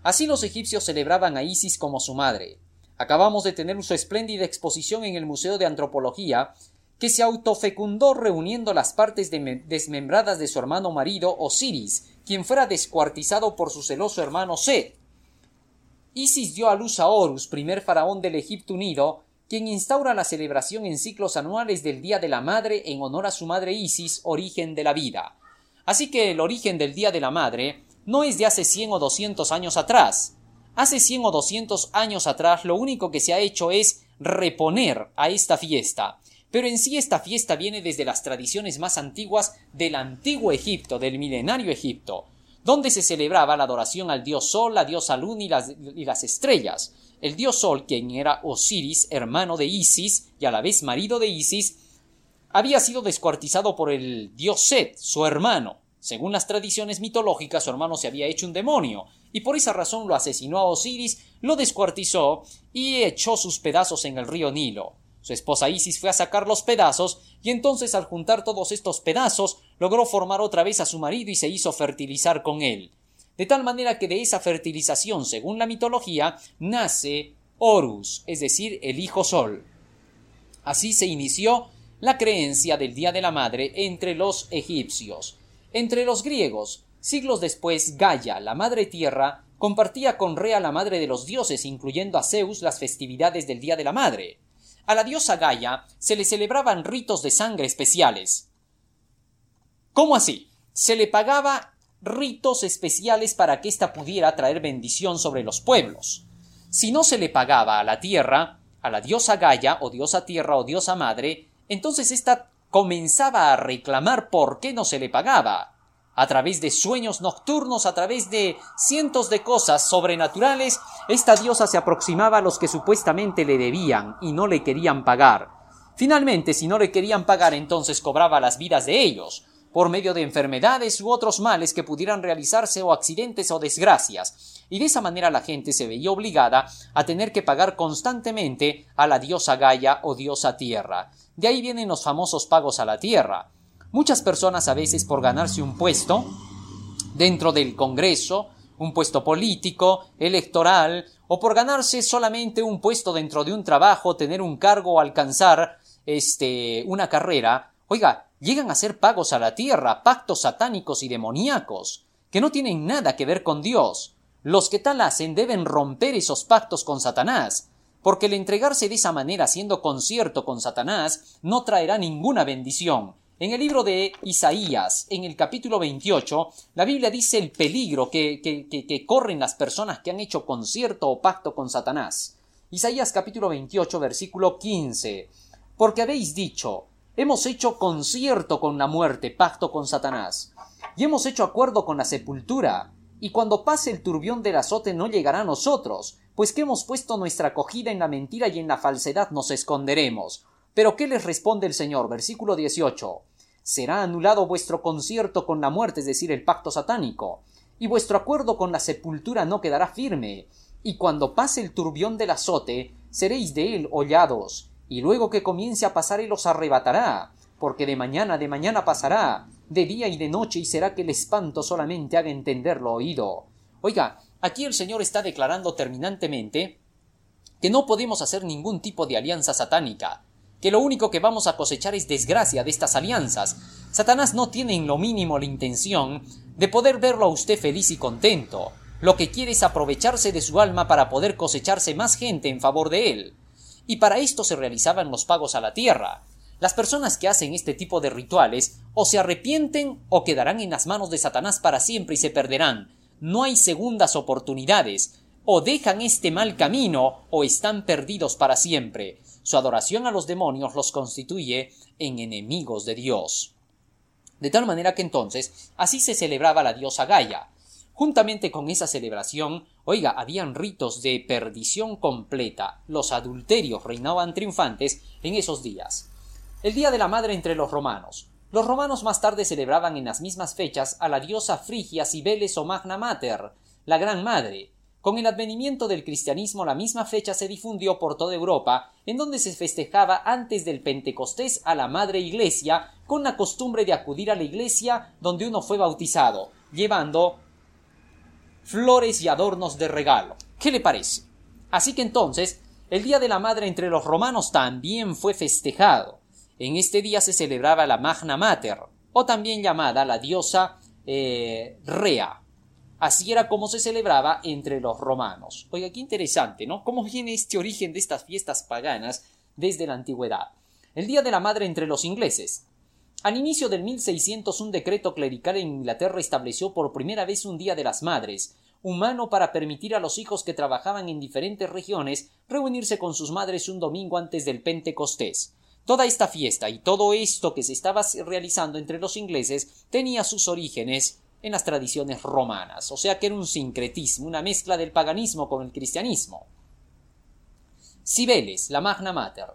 Así los egipcios celebraban a Isis como su madre. Acabamos de tener su espléndida exposición en el Museo de Antropología que se autofecundó reuniendo las partes desmembradas de su hermano marido Osiris, quien fuera descuartizado por su celoso hermano Set. Isis dio a luz a Horus, primer faraón del Egipto Unido, quien instaura la celebración en ciclos anuales del Día de la Madre en honor a su madre Isis, origen de la vida. Así que el origen del Día de la Madre no es de hace cien o doscientos años atrás. Hace cien o doscientos años atrás lo único que se ha hecho es reponer a esta fiesta, pero en sí esta fiesta viene desde las tradiciones más antiguas del antiguo Egipto, del milenario Egipto, donde se celebraba la adoración al dios Sol, la diosa Luna y las, y las estrellas. El dios Sol, quien era Osiris, hermano de Isis y a la vez marido de Isis, había sido descuartizado por el dios Set, su hermano. Según las tradiciones mitológicas, su hermano se había hecho un demonio, y por esa razón lo asesinó a Osiris, lo descuartizó y echó sus pedazos en el río Nilo. Su esposa Isis fue a sacar los pedazos y entonces al juntar todos estos pedazos logró formar otra vez a su marido y se hizo fertilizar con él. De tal manera que de esa fertilización, según la mitología, nace Horus, es decir, el hijo Sol. Así se inició la creencia del Día de la Madre entre los egipcios. Entre los griegos, siglos después, Gaia, la Madre Tierra, compartía con Rea, la Madre de los dioses, incluyendo a Zeus, las festividades del Día de la Madre. A la diosa Gaia se le celebraban ritos de sangre especiales. ¿Cómo así? Se le pagaba ritos especiales para que ésta pudiera traer bendición sobre los pueblos. Si no se le pagaba a la tierra, a la diosa Gaia, o diosa tierra, o diosa madre, entonces ésta comenzaba a reclamar por qué no se le pagaba a través de sueños nocturnos, a través de cientos de cosas sobrenaturales, esta diosa se aproximaba a los que supuestamente le debían y no le querían pagar. Finalmente, si no le querían pagar, entonces cobraba las vidas de ellos, por medio de enfermedades u otros males que pudieran realizarse o accidentes o desgracias, y de esa manera la gente se veía obligada a tener que pagar constantemente a la diosa Gaia o diosa Tierra. De ahí vienen los famosos pagos a la Tierra. Muchas personas a veces por ganarse un puesto dentro del Congreso, un puesto político, electoral, o por ganarse solamente un puesto dentro de un trabajo, tener un cargo o alcanzar este una carrera, oiga, llegan a ser pagos a la tierra, pactos satánicos y demoníacos, que no tienen nada que ver con Dios. Los que tal hacen deben romper esos pactos con Satanás, porque el entregarse de esa manera haciendo concierto con Satanás no traerá ninguna bendición, en el libro de Isaías, en el capítulo 28, la Biblia dice el peligro que, que, corren las personas que han hecho concierto o pacto con Satanás. Isaías capítulo 28, versículo 15. Porque habéis dicho, hemos hecho concierto con la muerte, pacto con Satanás, y hemos hecho acuerdo con la sepultura, y cuando pase el turbión del azote no llegará a nosotros, pues que hemos puesto nuestra acogida en la mentira y en la falsedad nos esconderemos. Pero ¿qué les responde el Señor? Versículo 18. Será anulado vuestro concierto con la muerte, es decir, el pacto satánico, y vuestro acuerdo con la sepultura no quedará firme, y cuando pase el turbión del azote, seréis de él hollados, y luego que comience a pasar él os arrebatará, porque de mañana de mañana pasará, de día y de noche, y será que el espanto solamente haga entender lo oído. Oiga, aquí el Señor está declarando terminantemente que no podemos hacer ningún tipo de alianza satánica, que lo único que vamos a cosechar es desgracia de estas alianzas. Satanás no tiene en lo mínimo la intención de poder verlo a usted feliz y contento. Lo que quiere es aprovecharse de su alma para poder cosecharse más gente en favor de él. Y para esto se realizaban los pagos a la tierra. Las personas que hacen este tipo de rituales o se arrepienten o quedarán en las manos de Satanás para siempre y se perderán. No hay segundas oportunidades o dejan este mal camino o están perdidos para siempre. Su adoración a los demonios los constituye en enemigos de Dios. De tal manera que entonces así se celebraba la diosa Gaia. Juntamente con esa celebración, oiga, habían ritos de perdición completa. Los adulterios reinaban triunfantes en esos días. El Día de la Madre entre los romanos. Los romanos más tarde celebraban en las mismas fechas a la diosa Frigia Cibeles o Magna Mater, la Gran Madre, con el advenimiento del cristianismo la misma fecha se difundió por toda Europa, en donde se festejaba antes del Pentecostés a la Madre Iglesia, con la costumbre de acudir a la iglesia donde uno fue bautizado, llevando flores y adornos de regalo. ¿Qué le parece? Así que entonces, el Día de la Madre entre los romanos también fue festejado. En este día se celebraba la Magna Mater, o también llamada la diosa eh, Rea, Así era como se celebraba entre los romanos. Oiga, qué interesante, ¿no? ¿Cómo viene este origen de estas fiestas paganas desde la antigüedad? El Día de la Madre entre los ingleses. Al inicio del 1600 un decreto clerical en Inglaterra estableció por primera vez un Día de las Madres, humano para permitir a los hijos que trabajaban en diferentes regiones reunirse con sus madres un domingo antes del Pentecostés. Toda esta fiesta y todo esto que se estaba realizando entre los ingleses tenía sus orígenes en las tradiciones romanas, o sea que era un sincretismo, una mezcla del paganismo con el cristianismo. Cibeles, la Magna Mater.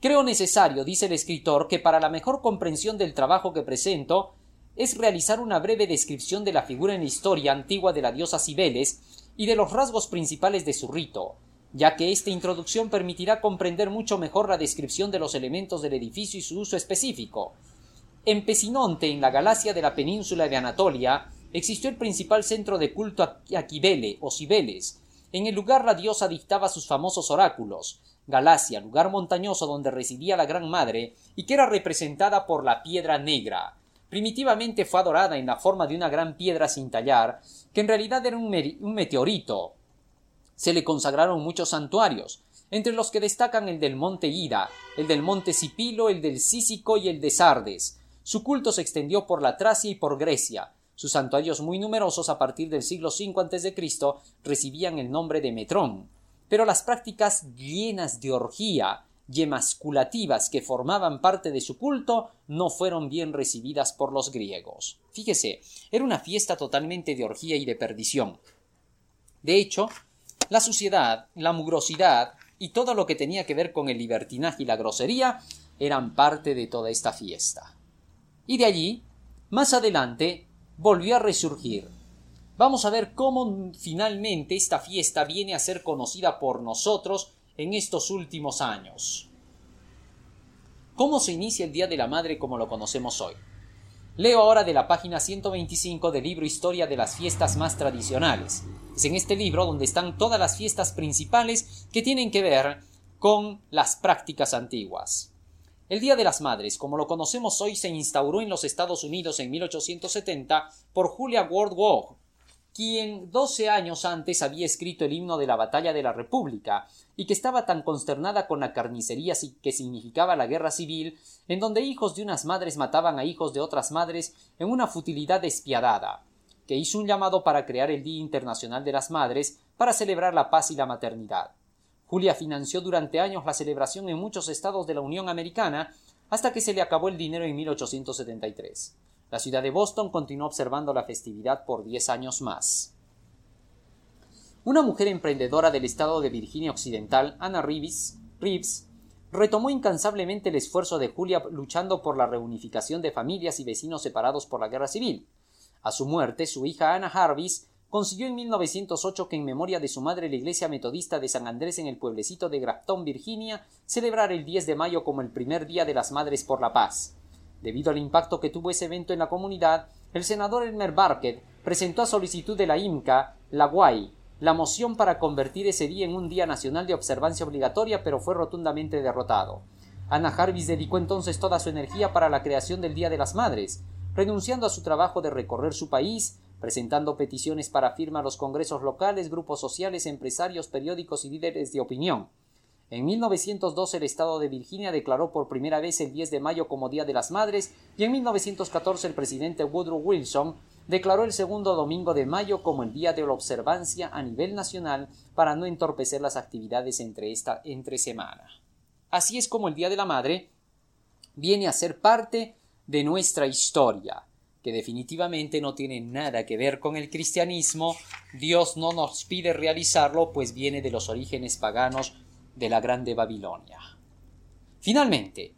Creo necesario, dice el escritor, que para la mejor comprensión del trabajo que presento es realizar una breve descripción de la figura en la historia antigua de la diosa Cibeles y de los rasgos principales de su rito, ya que esta introducción permitirá comprender mucho mejor la descripción de los elementos del edificio y su uso específico, en Pesinonte, en la Galacia de la península de Anatolia, existió el principal centro de culto a Aquibele o Cibeles. En el lugar la diosa dictaba sus famosos oráculos. Galacia, lugar montañoso donde residía la Gran Madre y que era representada por la piedra negra. Primitivamente fue adorada en la forma de una gran piedra sin tallar, que en realidad era un, un meteorito. Se le consagraron muchos santuarios, entre los que destacan el del monte Ida, el del monte Sipilo, el del Cícico y el de Sardes, su culto se extendió por la Tracia y por Grecia. Sus santuarios muy numerosos a partir del siglo V a.C. recibían el nombre de metrón. Pero las prácticas llenas de orgía y emasculativas que formaban parte de su culto no fueron bien recibidas por los griegos. Fíjese, era una fiesta totalmente de orgía y de perdición. De hecho, la suciedad, la mugrosidad y todo lo que tenía que ver con el libertinaje y la grosería eran parte de toda esta fiesta y de allí, más adelante, volvió a resurgir. Vamos a ver cómo finalmente esta fiesta viene a ser conocida por nosotros en estos últimos años. ¿Cómo se inicia el Día de la Madre como lo conocemos hoy? Leo ahora de la página 125 del libro Historia de las fiestas más tradicionales. Es en este libro donde están todas las fiestas principales que tienen que ver con las prácticas antiguas. El Día de las Madres, como lo conocemos hoy, se instauró en los Estados Unidos en 1870 por Julia Ward Howe, quien doce años antes había escrito el himno de la Batalla de la República, y que estaba tan consternada con la carnicería que significaba la guerra civil, en donde hijos de unas madres mataban a hijos de otras madres en una futilidad despiadada, que hizo un llamado para crear el Día Internacional de las Madres para celebrar la paz y la maternidad. Julia financió durante años la celebración en muchos estados de la Unión Americana hasta que se le acabó el dinero en 1873. La ciudad de Boston continuó observando la festividad por diez años más. Una mujer emprendedora del estado de Virginia Occidental, Anna Reeves, Reeves retomó incansablemente el esfuerzo de Julia luchando por la reunificación de familias y vecinos separados por la guerra civil. A su muerte, su hija Anna Jarvis consiguió en 1908 que en memoria de su madre la Iglesia Metodista de San Andrés en el pueblecito de Grafton, Virginia, celebrar el 10 de mayo como el primer Día de las Madres por la Paz. Debido al impacto que tuvo ese evento en la comunidad, el senador Elmer Barker presentó a solicitud de la IMCA, la GUAI, la moción para convertir ese día en un día nacional de observancia obligatoria, pero fue rotundamente derrotado. Anna Jarvis dedicó entonces toda su energía para la creación del Día de las Madres, renunciando a su trabajo de recorrer su país, presentando peticiones para firma a los congresos locales, grupos sociales, empresarios, periódicos y líderes de opinión. En 1912 el estado de Virginia declaró por primera vez el 10 de mayo como Día de las Madres y en 1914 el presidente Woodrow Wilson declaró el segundo domingo de mayo como el Día de la Observancia a nivel nacional para no entorpecer las actividades entre esta entre semana. Así es como el Día de la Madre viene a ser parte de nuestra historia que definitivamente no tiene nada que ver con el cristianismo, Dios no nos pide realizarlo, pues viene de los orígenes paganos de la grande Babilonia. Finalmente,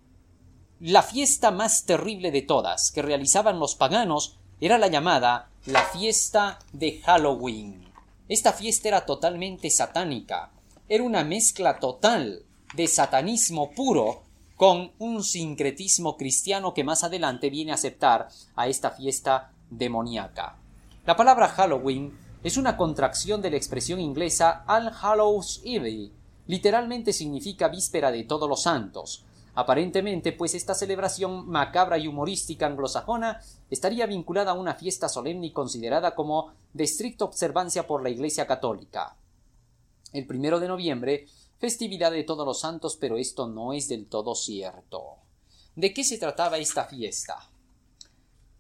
la fiesta más terrible de todas que realizaban los paganos era la llamada la fiesta de Halloween. Esta fiesta era totalmente satánica, era una mezcla total de satanismo puro con un sincretismo cristiano que más adelante viene a aceptar a esta fiesta demoníaca. La palabra Halloween es una contracción de la expresión inglesa All Hallows Eve, literalmente significa víspera de todos los santos. Aparentemente, pues esta celebración macabra y humorística anglosajona estaría vinculada a una fiesta solemne y considerada como de estricta observancia por la Iglesia católica. El primero de noviembre festividad de todos los santos, pero esto no es del todo cierto. ¿De qué se trataba esta fiesta?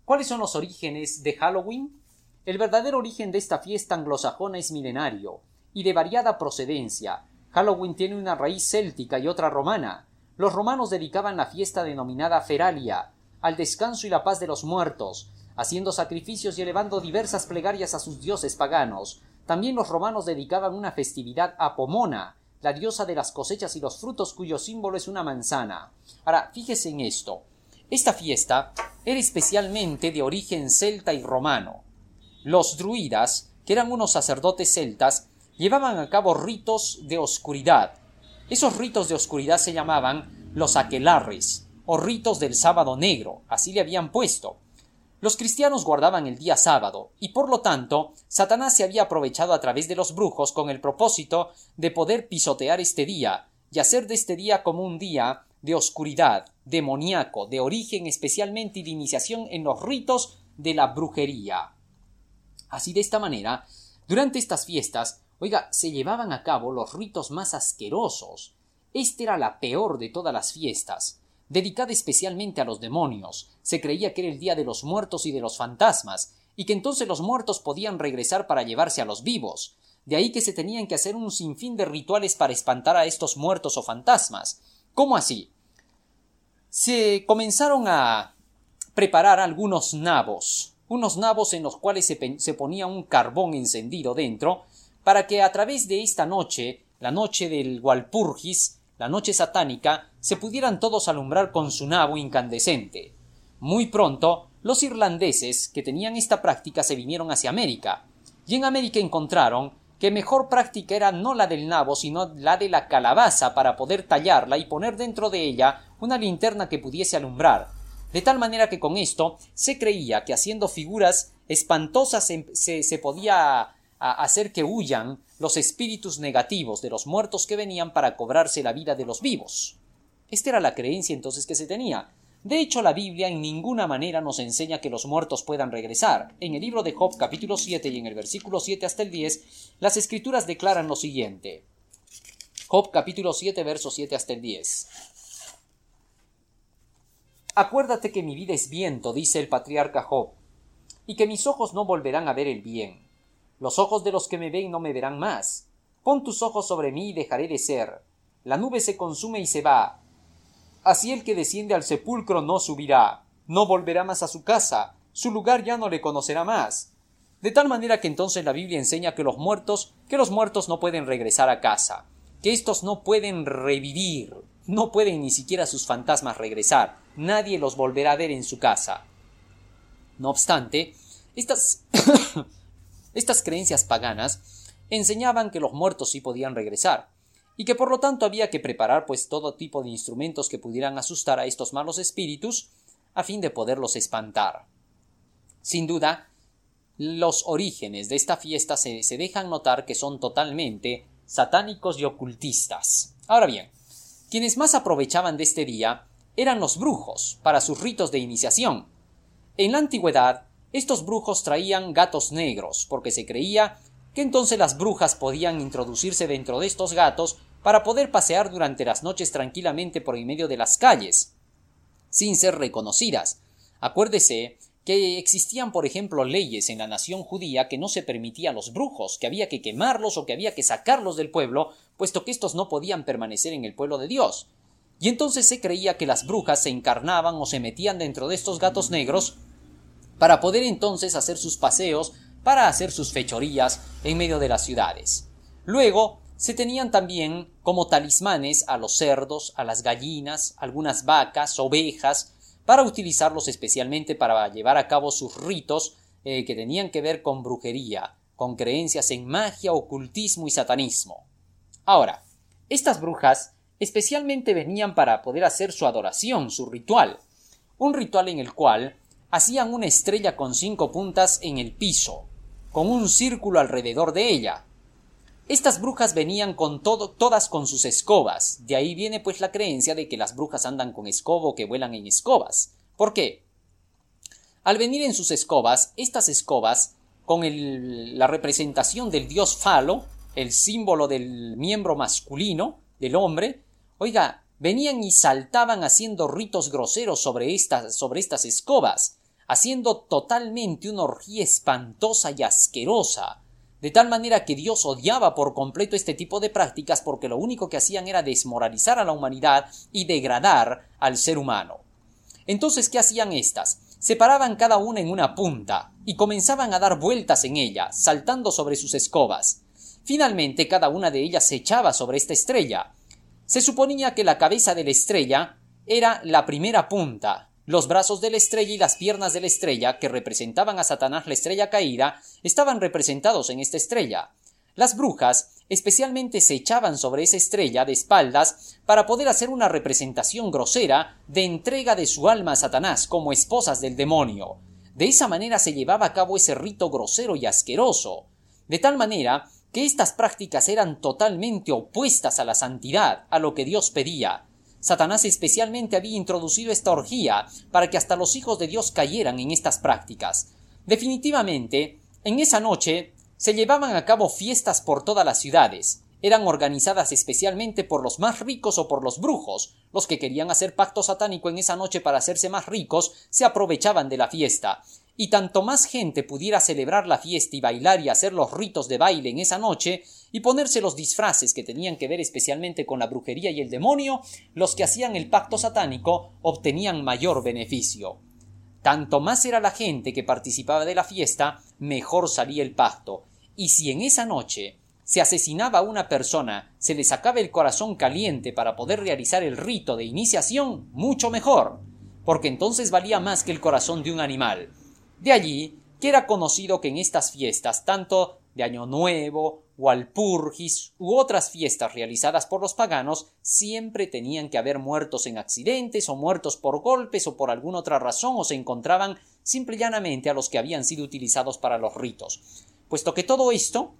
¿Cuáles son los orígenes de Halloween? El verdadero origen de esta fiesta anglosajona es milenario y de variada procedencia. Halloween tiene una raíz céltica y otra romana. Los romanos dedicaban la fiesta denominada Feralia al descanso y la paz de los muertos, haciendo sacrificios y elevando diversas plegarias a sus dioses paganos. También los romanos dedicaban una festividad a Pomona, la diosa de las cosechas y los frutos cuyo símbolo es una manzana. Ahora, fíjese en esto. Esta fiesta era especialmente de origen celta y romano. Los druidas, que eran unos sacerdotes celtas, llevaban a cabo ritos de oscuridad. Esos ritos de oscuridad se llamaban los aquelarres, o ritos del sábado negro, así le habían puesto. Los cristianos guardaban el día sábado, y por lo tanto, Satanás se había aprovechado a través de los brujos con el propósito de poder pisotear este día, y hacer de este día como un día de oscuridad, demoníaco, de origen especialmente y de iniciación en los ritos de la brujería. Así de esta manera, durante estas fiestas, oiga, se llevaban a cabo los ritos más asquerosos. Esta era la peor de todas las fiestas, dedicada especialmente a los demonios. Se creía que era el día de los muertos y de los fantasmas, y que entonces los muertos podían regresar para llevarse a los vivos. De ahí que se tenían que hacer un sinfín de rituales para espantar a estos muertos o fantasmas. ¿Cómo así? Se comenzaron a preparar algunos nabos, unos nabos en los cuales se, se ponía un carbón encendido dentro, para que a través de esta noche, la noche del Walpurgis, la noche satánica, se pudieran todos alumbrar con su nabo incandescente. Muy pronto, los irlandeses que tenían esta práctica se vinieron hacia América, y en América encontraron que mejor práctica era no la del nabo, sino la de la calabaza para poder tallarla y poner dentro de ella una linterna que pudiese alumbrar, de tal manera que con esto se creía que haciendo figuras espantosas se, se podía hacer que huyan los espíritus negativos de los muertos que venían para cobrarse la vida de los vivos. Esta era la creencia entonces que se tenía. De hecho, la Biblia en ninguna manera nos enseña que los muertos puedan regresar. En el libro de Job capítulo 7 y en el versículo 7 hasta el 10, las escrituras declaran lo siguiente. Job capítulo 7 verso 7 hasta el 10. Acuérdate que mi vida es viento, dice el patriarca Job, y que mis ojos no volverán a ver el bien. Los ojos de los que me ven no me verán más. Pon tus ojos sobre mí y dejaré de ser. La nube se consume y se va. Así el que desciende al sepulcro no subirá, no volverá más a su casa, su lugar ya no le conocerá más. De tal manera que entonces la Biblia enseña que los muertos, que los muertos no pueden regresar a casa, que éstos no pueden revivir. no pueden ni siquiera sus fantasmas regresar, nadie los volverá a ver en su casa. No obstante, estas, estas creencias paganas enseñaban que los muertos sí podían regresar, y que por lo tanto había que preparar pues todo tipo de instrumentos que pudieran asustar a estos malos espíritus a fin de poderlos espantar. Sin duda, los orígenes de esta fiesta se, se dejan notar que son totalmente satánicos y ocultistas. Ahora bien, quienes más aprovechaban de este día eran los brujos para sus ritos de iniciación. En la antigüedad, estos brujos traían gatos negros, porque se creía que entonces las brujas podían introducirse dentro de estos gatos para poder pasear durante las noches tranquilamente por en medio de las calles, sin ser reconocidas. Acuérdese que existían, por ejemplo, leyes en la nación judía que no se permitía a los brujos, que había que quemarlos o que había que sacarlos del pueblo, puesto que estos no podían permanecer en el pueblo de Dios. Y entonces se creía que las brujas se encarnaban o se metían dentro de estos gatos negros para poder entonces hacer sus paseos, para hacer sus fechorías en medio de las ciudades. Luego se tenían también como talismanes a los cerdos, a las gallinas, algunas vacas, ovejas, para utilizarlos especialmente para llevar a cabo sus ritos eh, que tenían que ver con brujería, con creencias en magia, ocultismo y satanismo. Ahora, estas brujas especialmente venían para poder hacer su adoración, su ritual, un ritual en el cual hacían una estrella con cinco puntas en el piso, con un círculo alrededor de ella, estas brujas venían con todo, todas con sus escobas. De ahí viene pues la creencia de que las brujas andan con escobo o que vuelan en escobas. ¿Por qué? Al venir en sus escobas, estas escobas, con la representación del dios Falo, el símbolo del miembro masculino del hombre, oiga, venían y saltaban haciendo ritos groseros sobre estas, sobre estas escobas, haciendo totalmente una orgía espantosa y asquerosa de tal manera que Dios odiaba por completo este tipo de prácticas porque lo único que hacían era desmoralizar a la humanidad y degradar al ser humano. Entonces, ¿qué hacían estas? Se paraban cada una en una punta y comenzaban a dar vueltas en ella, saltando sobre sus escobas. Finalmente, cada una de ellas se echaba sobre esta estrella. Se suponía que la cabeza de la estrella era la primera punta, los brazos de la estrella y las piernas de la estrella, que representaban a Satanás la estrella caída, estaban representados en esta estrella. Las brujas especialmente se echaban sobre esa estrella de espaldas para poder hacer una representación grosera de entrega de su alma a Satanás como esposas del demonio. De esa manera se llevaba a cabo ese rito grosero y asqueroso. De tal manera que estas prácticas eran totalmente opuestas a la santidad, a lo que Dios pedía, Satanás especialmente había introducido esta orgía para que hasta los hijos de Dios cayeran en estas prácticas. Definitivamente, en esa noche se llevaban a cabo fiestas por todas las ciudades. Eran organizadas especialmente por los más ricos o por los brujos. Los que querían hacer pacto satánico en esa noche para hacerse más ricos se aprovechaban de la fiesta y tanto más gente pudiera celebrar la fiesta y bailar y hacer los ritos de baile en esa noche, y ponerse los disfraces que tenían que ver especialmente con la brujería y el demonio, los que hacían el pacto satánico obtenían mayor beneficio. Tanto más era la gente que participaba de la fiesta, mejor salía el pacto, y si en esa noche se asesinaba a una persona, se le sacaba el corazón caliente para poder realizar el rito de iniciación, mucho mejor, porque entonces valía más que el corazón de un animal. De allí que era conocido que en estas fiestas, tanto de Año Nuevo, Walpurgis u otras fiestas realizadas por los paganos, siempre tenían que haber muertos en accidentes o muertos por golpes o por alguna otra razón o se encontraban simple y llanamente a los que habían sido utilizados para los ritos, puesto que todo esto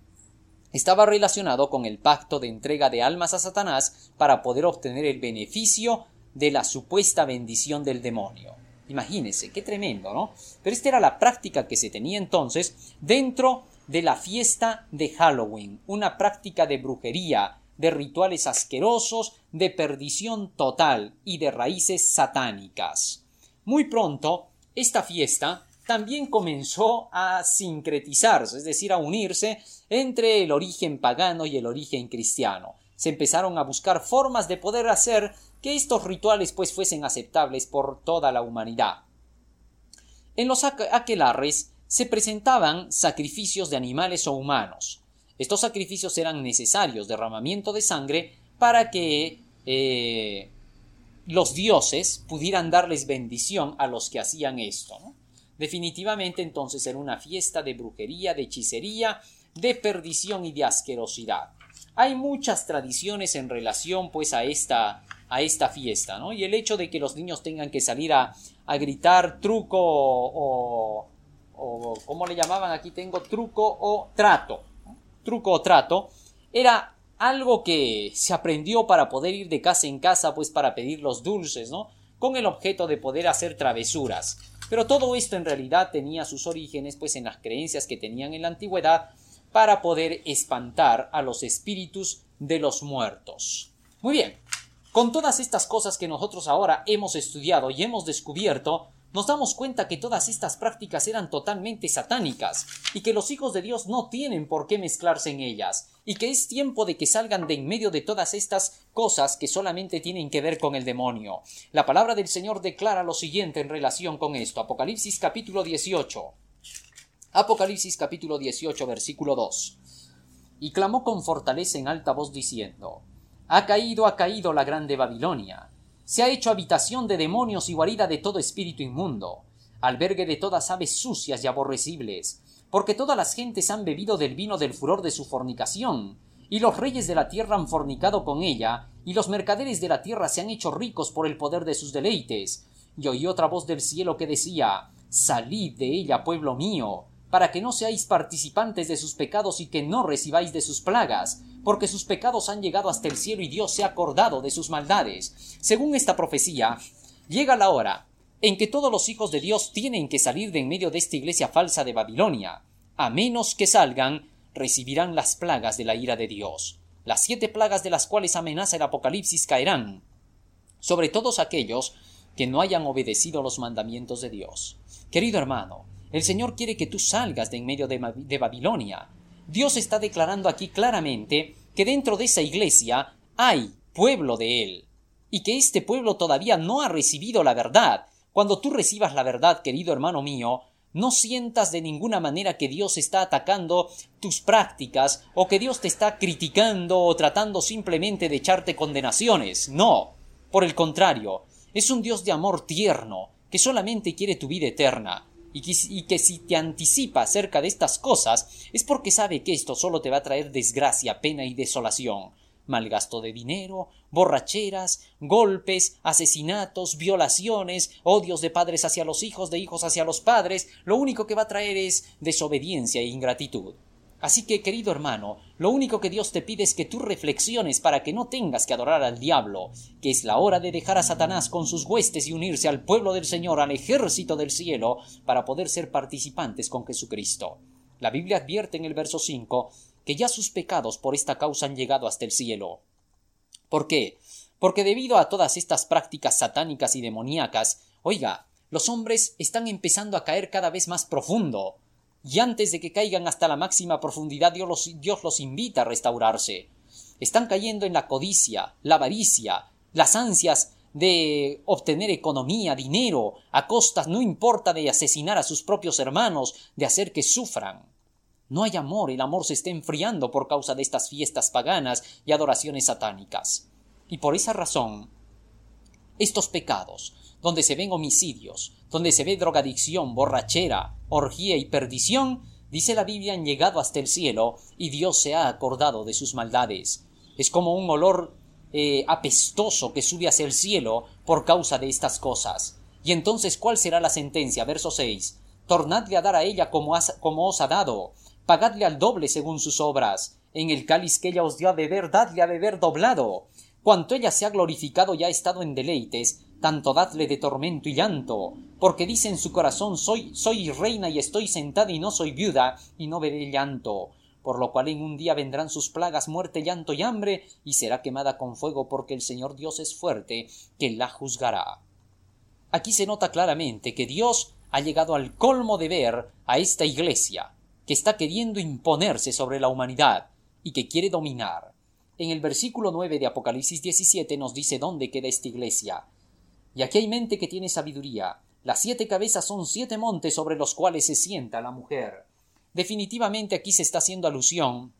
estaba relacionado con el pacto de entrega de almas a Satanás para poder obtener el beneficio de la supuesta bendición del demonio. Imagínense, qué tremendo, ¿no? Pero esta era la práctica que se tenía entonces dentro de la fiesta de Halloween, una práctica de brujería, de rituales asquerosos, de perdición total y de raíces satánicas. Muy pronto, esta fiesta también comenzó a sincretizarse, es decir, a unirse entre el origen pagano y el origen cristiano. Se empezaron a buscar formas de poder hacer que estos rituales pues fuesen aceptables por toda la humanidad. En los aquelarres se presentaban sacrificios de animales o humanos. Estos sacrificios eran necesarios, derramamiento de sangre, para que eh, los dioses pudieran darles bendición a los que hacían esto. Definitivamente entonces era una fiesta de brujería, de hechicería, de perdición y de asquerosidad. Hay muchas tradiciones en relación pues a esta, a esta fiesta, ¿no? Y el hecho de que los niños tengan que salir a, a gritar truco o, o, ¿cómo le llamaban? Aquí tengo truco o trato. Truco o trato. Era algo que se aprendió para poder ir de casa en casa, pues para pedir los dulces, ¿no? Con el objeto de poder hacer travesuras. Pero todo esto en realidad tenía sus orígenes, pues en las creencias que tenían en la antigüedad para poder espantar a los espíritus de los muertos. Muy bien, con todas estas cosas que nosotros ahora hemos estudiado y hemos descubierto, nos damos cuenta que todas estas prácticas eran totalmente satánicas y que los hijos de Dios no tienen por qué mezclarse en ellas y que es tiempo de que salgan de en medio de todas estas cosas que solamente tienen que ver con el demonio. La palabra del Señor declara lo siguiente en relación con esto. Apocalipsis capítulo 18. Apocalipsis capítulo 18 versículo 2. Y clamó con fortaleza en alta voz diciendo, Ha caído, ha caído la grande Babilonia se ha hecho habitación de demonios y guarida de todo espíritu inmundo, albergue de todas aves sucias y aborrecibles, porque todas las gentes han bebido del vino del furor de su fornicación, y los reyes de la tierra han fornicado con ella, y los mercaderes de la tierra se han hecho ricos por el poder de sus deleites. Y oí otra voz del cielo que decía Salid de ella, pueblo mío, para que no seáis participantes de sus pecados y que no recibáis de sus plagas, porque sus pecados han llegado hasta el cielo y Dios se ha acordado de sus maldades. Según esta profecía, llega la hora en que todos los hijos de Dios tienen que salir de en medio de esta iglesia falsa de Babilonia. A menos que salgan, recibirán las plagas de la ira de Dios. Las siete plagas de las cuales amenaza el Apocalipsis caerán sobre todos aquellos que no hayan obedecido los mandamientos de Dios. Querido hermano, el Señor quiere que tú salgas de en medio de, Babilonia, Dios está declarando aquí claramente que dentro de esa iglesia hay pueblo de Él, y que este pueblo todavía no ha recibido la verdad. Cuando tú recibas la verdad, querido hermano mío, no sientas de ninguna manera que Dios está atacando tus prácticas o que Dios te está criticando o tratando simplemente de echarte condenaciones. No. Por el contrario, es un Dios de amor tierno, que solamente quiere tu vida eterna y que, si te anticipa acerca de estas cosas es porque sabe que esto solo te va a traer desgracia, pena y desolación. Malgasto de dinero, borracheras, golpes, asesinatos, violaciones, odios de padres hacia los hijos, de hijos hacia los padres, lo único que va a traer es desobediencia e ingratitud. Así que, querido hermano, lo único que Dios te pide es que tú reflexiones para que no tengas que adorar al diablo, que es la hora de dejar a Satanás con sus huestes y unirse al pueblo del Señor, al ejército del cielo, para poder ser participantes con Jesucristo. La Biblia advierte en el verso 5 que ya sus pecados por esta causa han llegado hasta el cielo. ¿Por qué? Porque debido a todas estas prácticas satánicas y demoníacas, oiga, los hombres están empezando a caer cada vez más profundo, y antes de que caigan hasta la máxima profundidad Dios los, invita a restaurarse. Están cayendo en la codicia, la avaricia, las ansias de obtener economía, dinero, a costas no importa de asesinar a sus propios hermanos, de hacer que sufran. No hay amor, el amor se está enfriando por causa de estas fiestas paganas y adoraciones satánicas. Y por esa razón, estos pecados, donde se ven homicidios, donde se ve drogadicción, borrachera, orgía y perdición, dice la Biblia han llegado hasta el cielo y Dios se ha acordado de sus maldades. Es como un olor eh, apestoso que sube hacia el cielo por causa de estas cosas. Y entonces, ¿cuál será la sentencia? Verso 6. Tornadle a dar a ella como, como os ha dado, pagadle al doble según sus obras. En el cáliz que ella os dio a beber, dadle a beber doblado. Cuanto ella se ha glorificado y ha estado en deleites, tanto dadle de tormento y llanto, porque dice en su corazón soy, soy reina y estoy sentada y no soy viuda, y no veré llanto, por lo cual en un día vendrán sus plagas, muerte, llanto y hambre, y será quemada con fuego, porque el Señor Dios es fuerte, que la juzgará. Aquí se nota claramente que Dios ha llegado al colmo de ver a esta iglesia, que está queriendo imponerse sobre la humanidad y que quiere dominar. En el versículo 9 de Apocalipsis 17 nos dice dónde queda esta iglesia. Y aquí hay mente que tiene sabiduría. Las siete cabezas son siete montes sobre los cuales se sienta la mujer. Definitivamente aquí se está haciendo alusión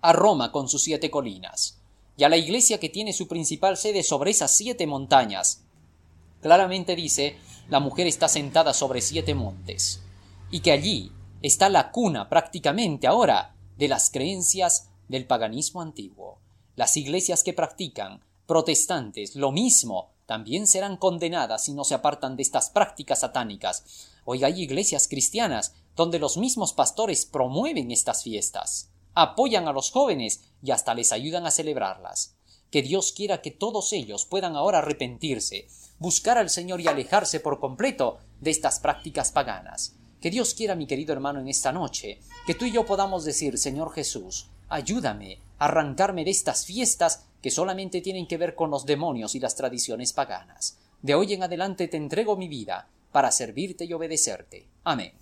a Roma con sus siete colinas. y a la iglesia que tiene su principal sede sobre esas siete montañas. Claramente dice, la mujer está sentada sobre siete montes, y que allí está la cuna prácticamente ahora de las creencias del paganismo antiguo. Las iglesias que practican, protestantes, lo mismo, también serán condenadas si no se apartan de estas prácticas satánicas. Hoy hay iglesias cristianas donde los mismos pastores promueven estas fiestas, apoyan a los jóvenes y hasta les ayudan a celebrarlas. Que Dios quiera que todos ellos puedan ahora arrepentirse, buscar al Señor y alejarse por completo de estas prácticas paganas. Que Dios quiera, mi querido hermano, en esta noche, que tú y yo podamos decir, Señor Jesús, ayúdame a arrancarme de estas fiestas que solamente tienen que ver con los demonios y las tradiciones paganas. De hoy en adelante te entrego mi vida para servirte y obedecerte. Amén.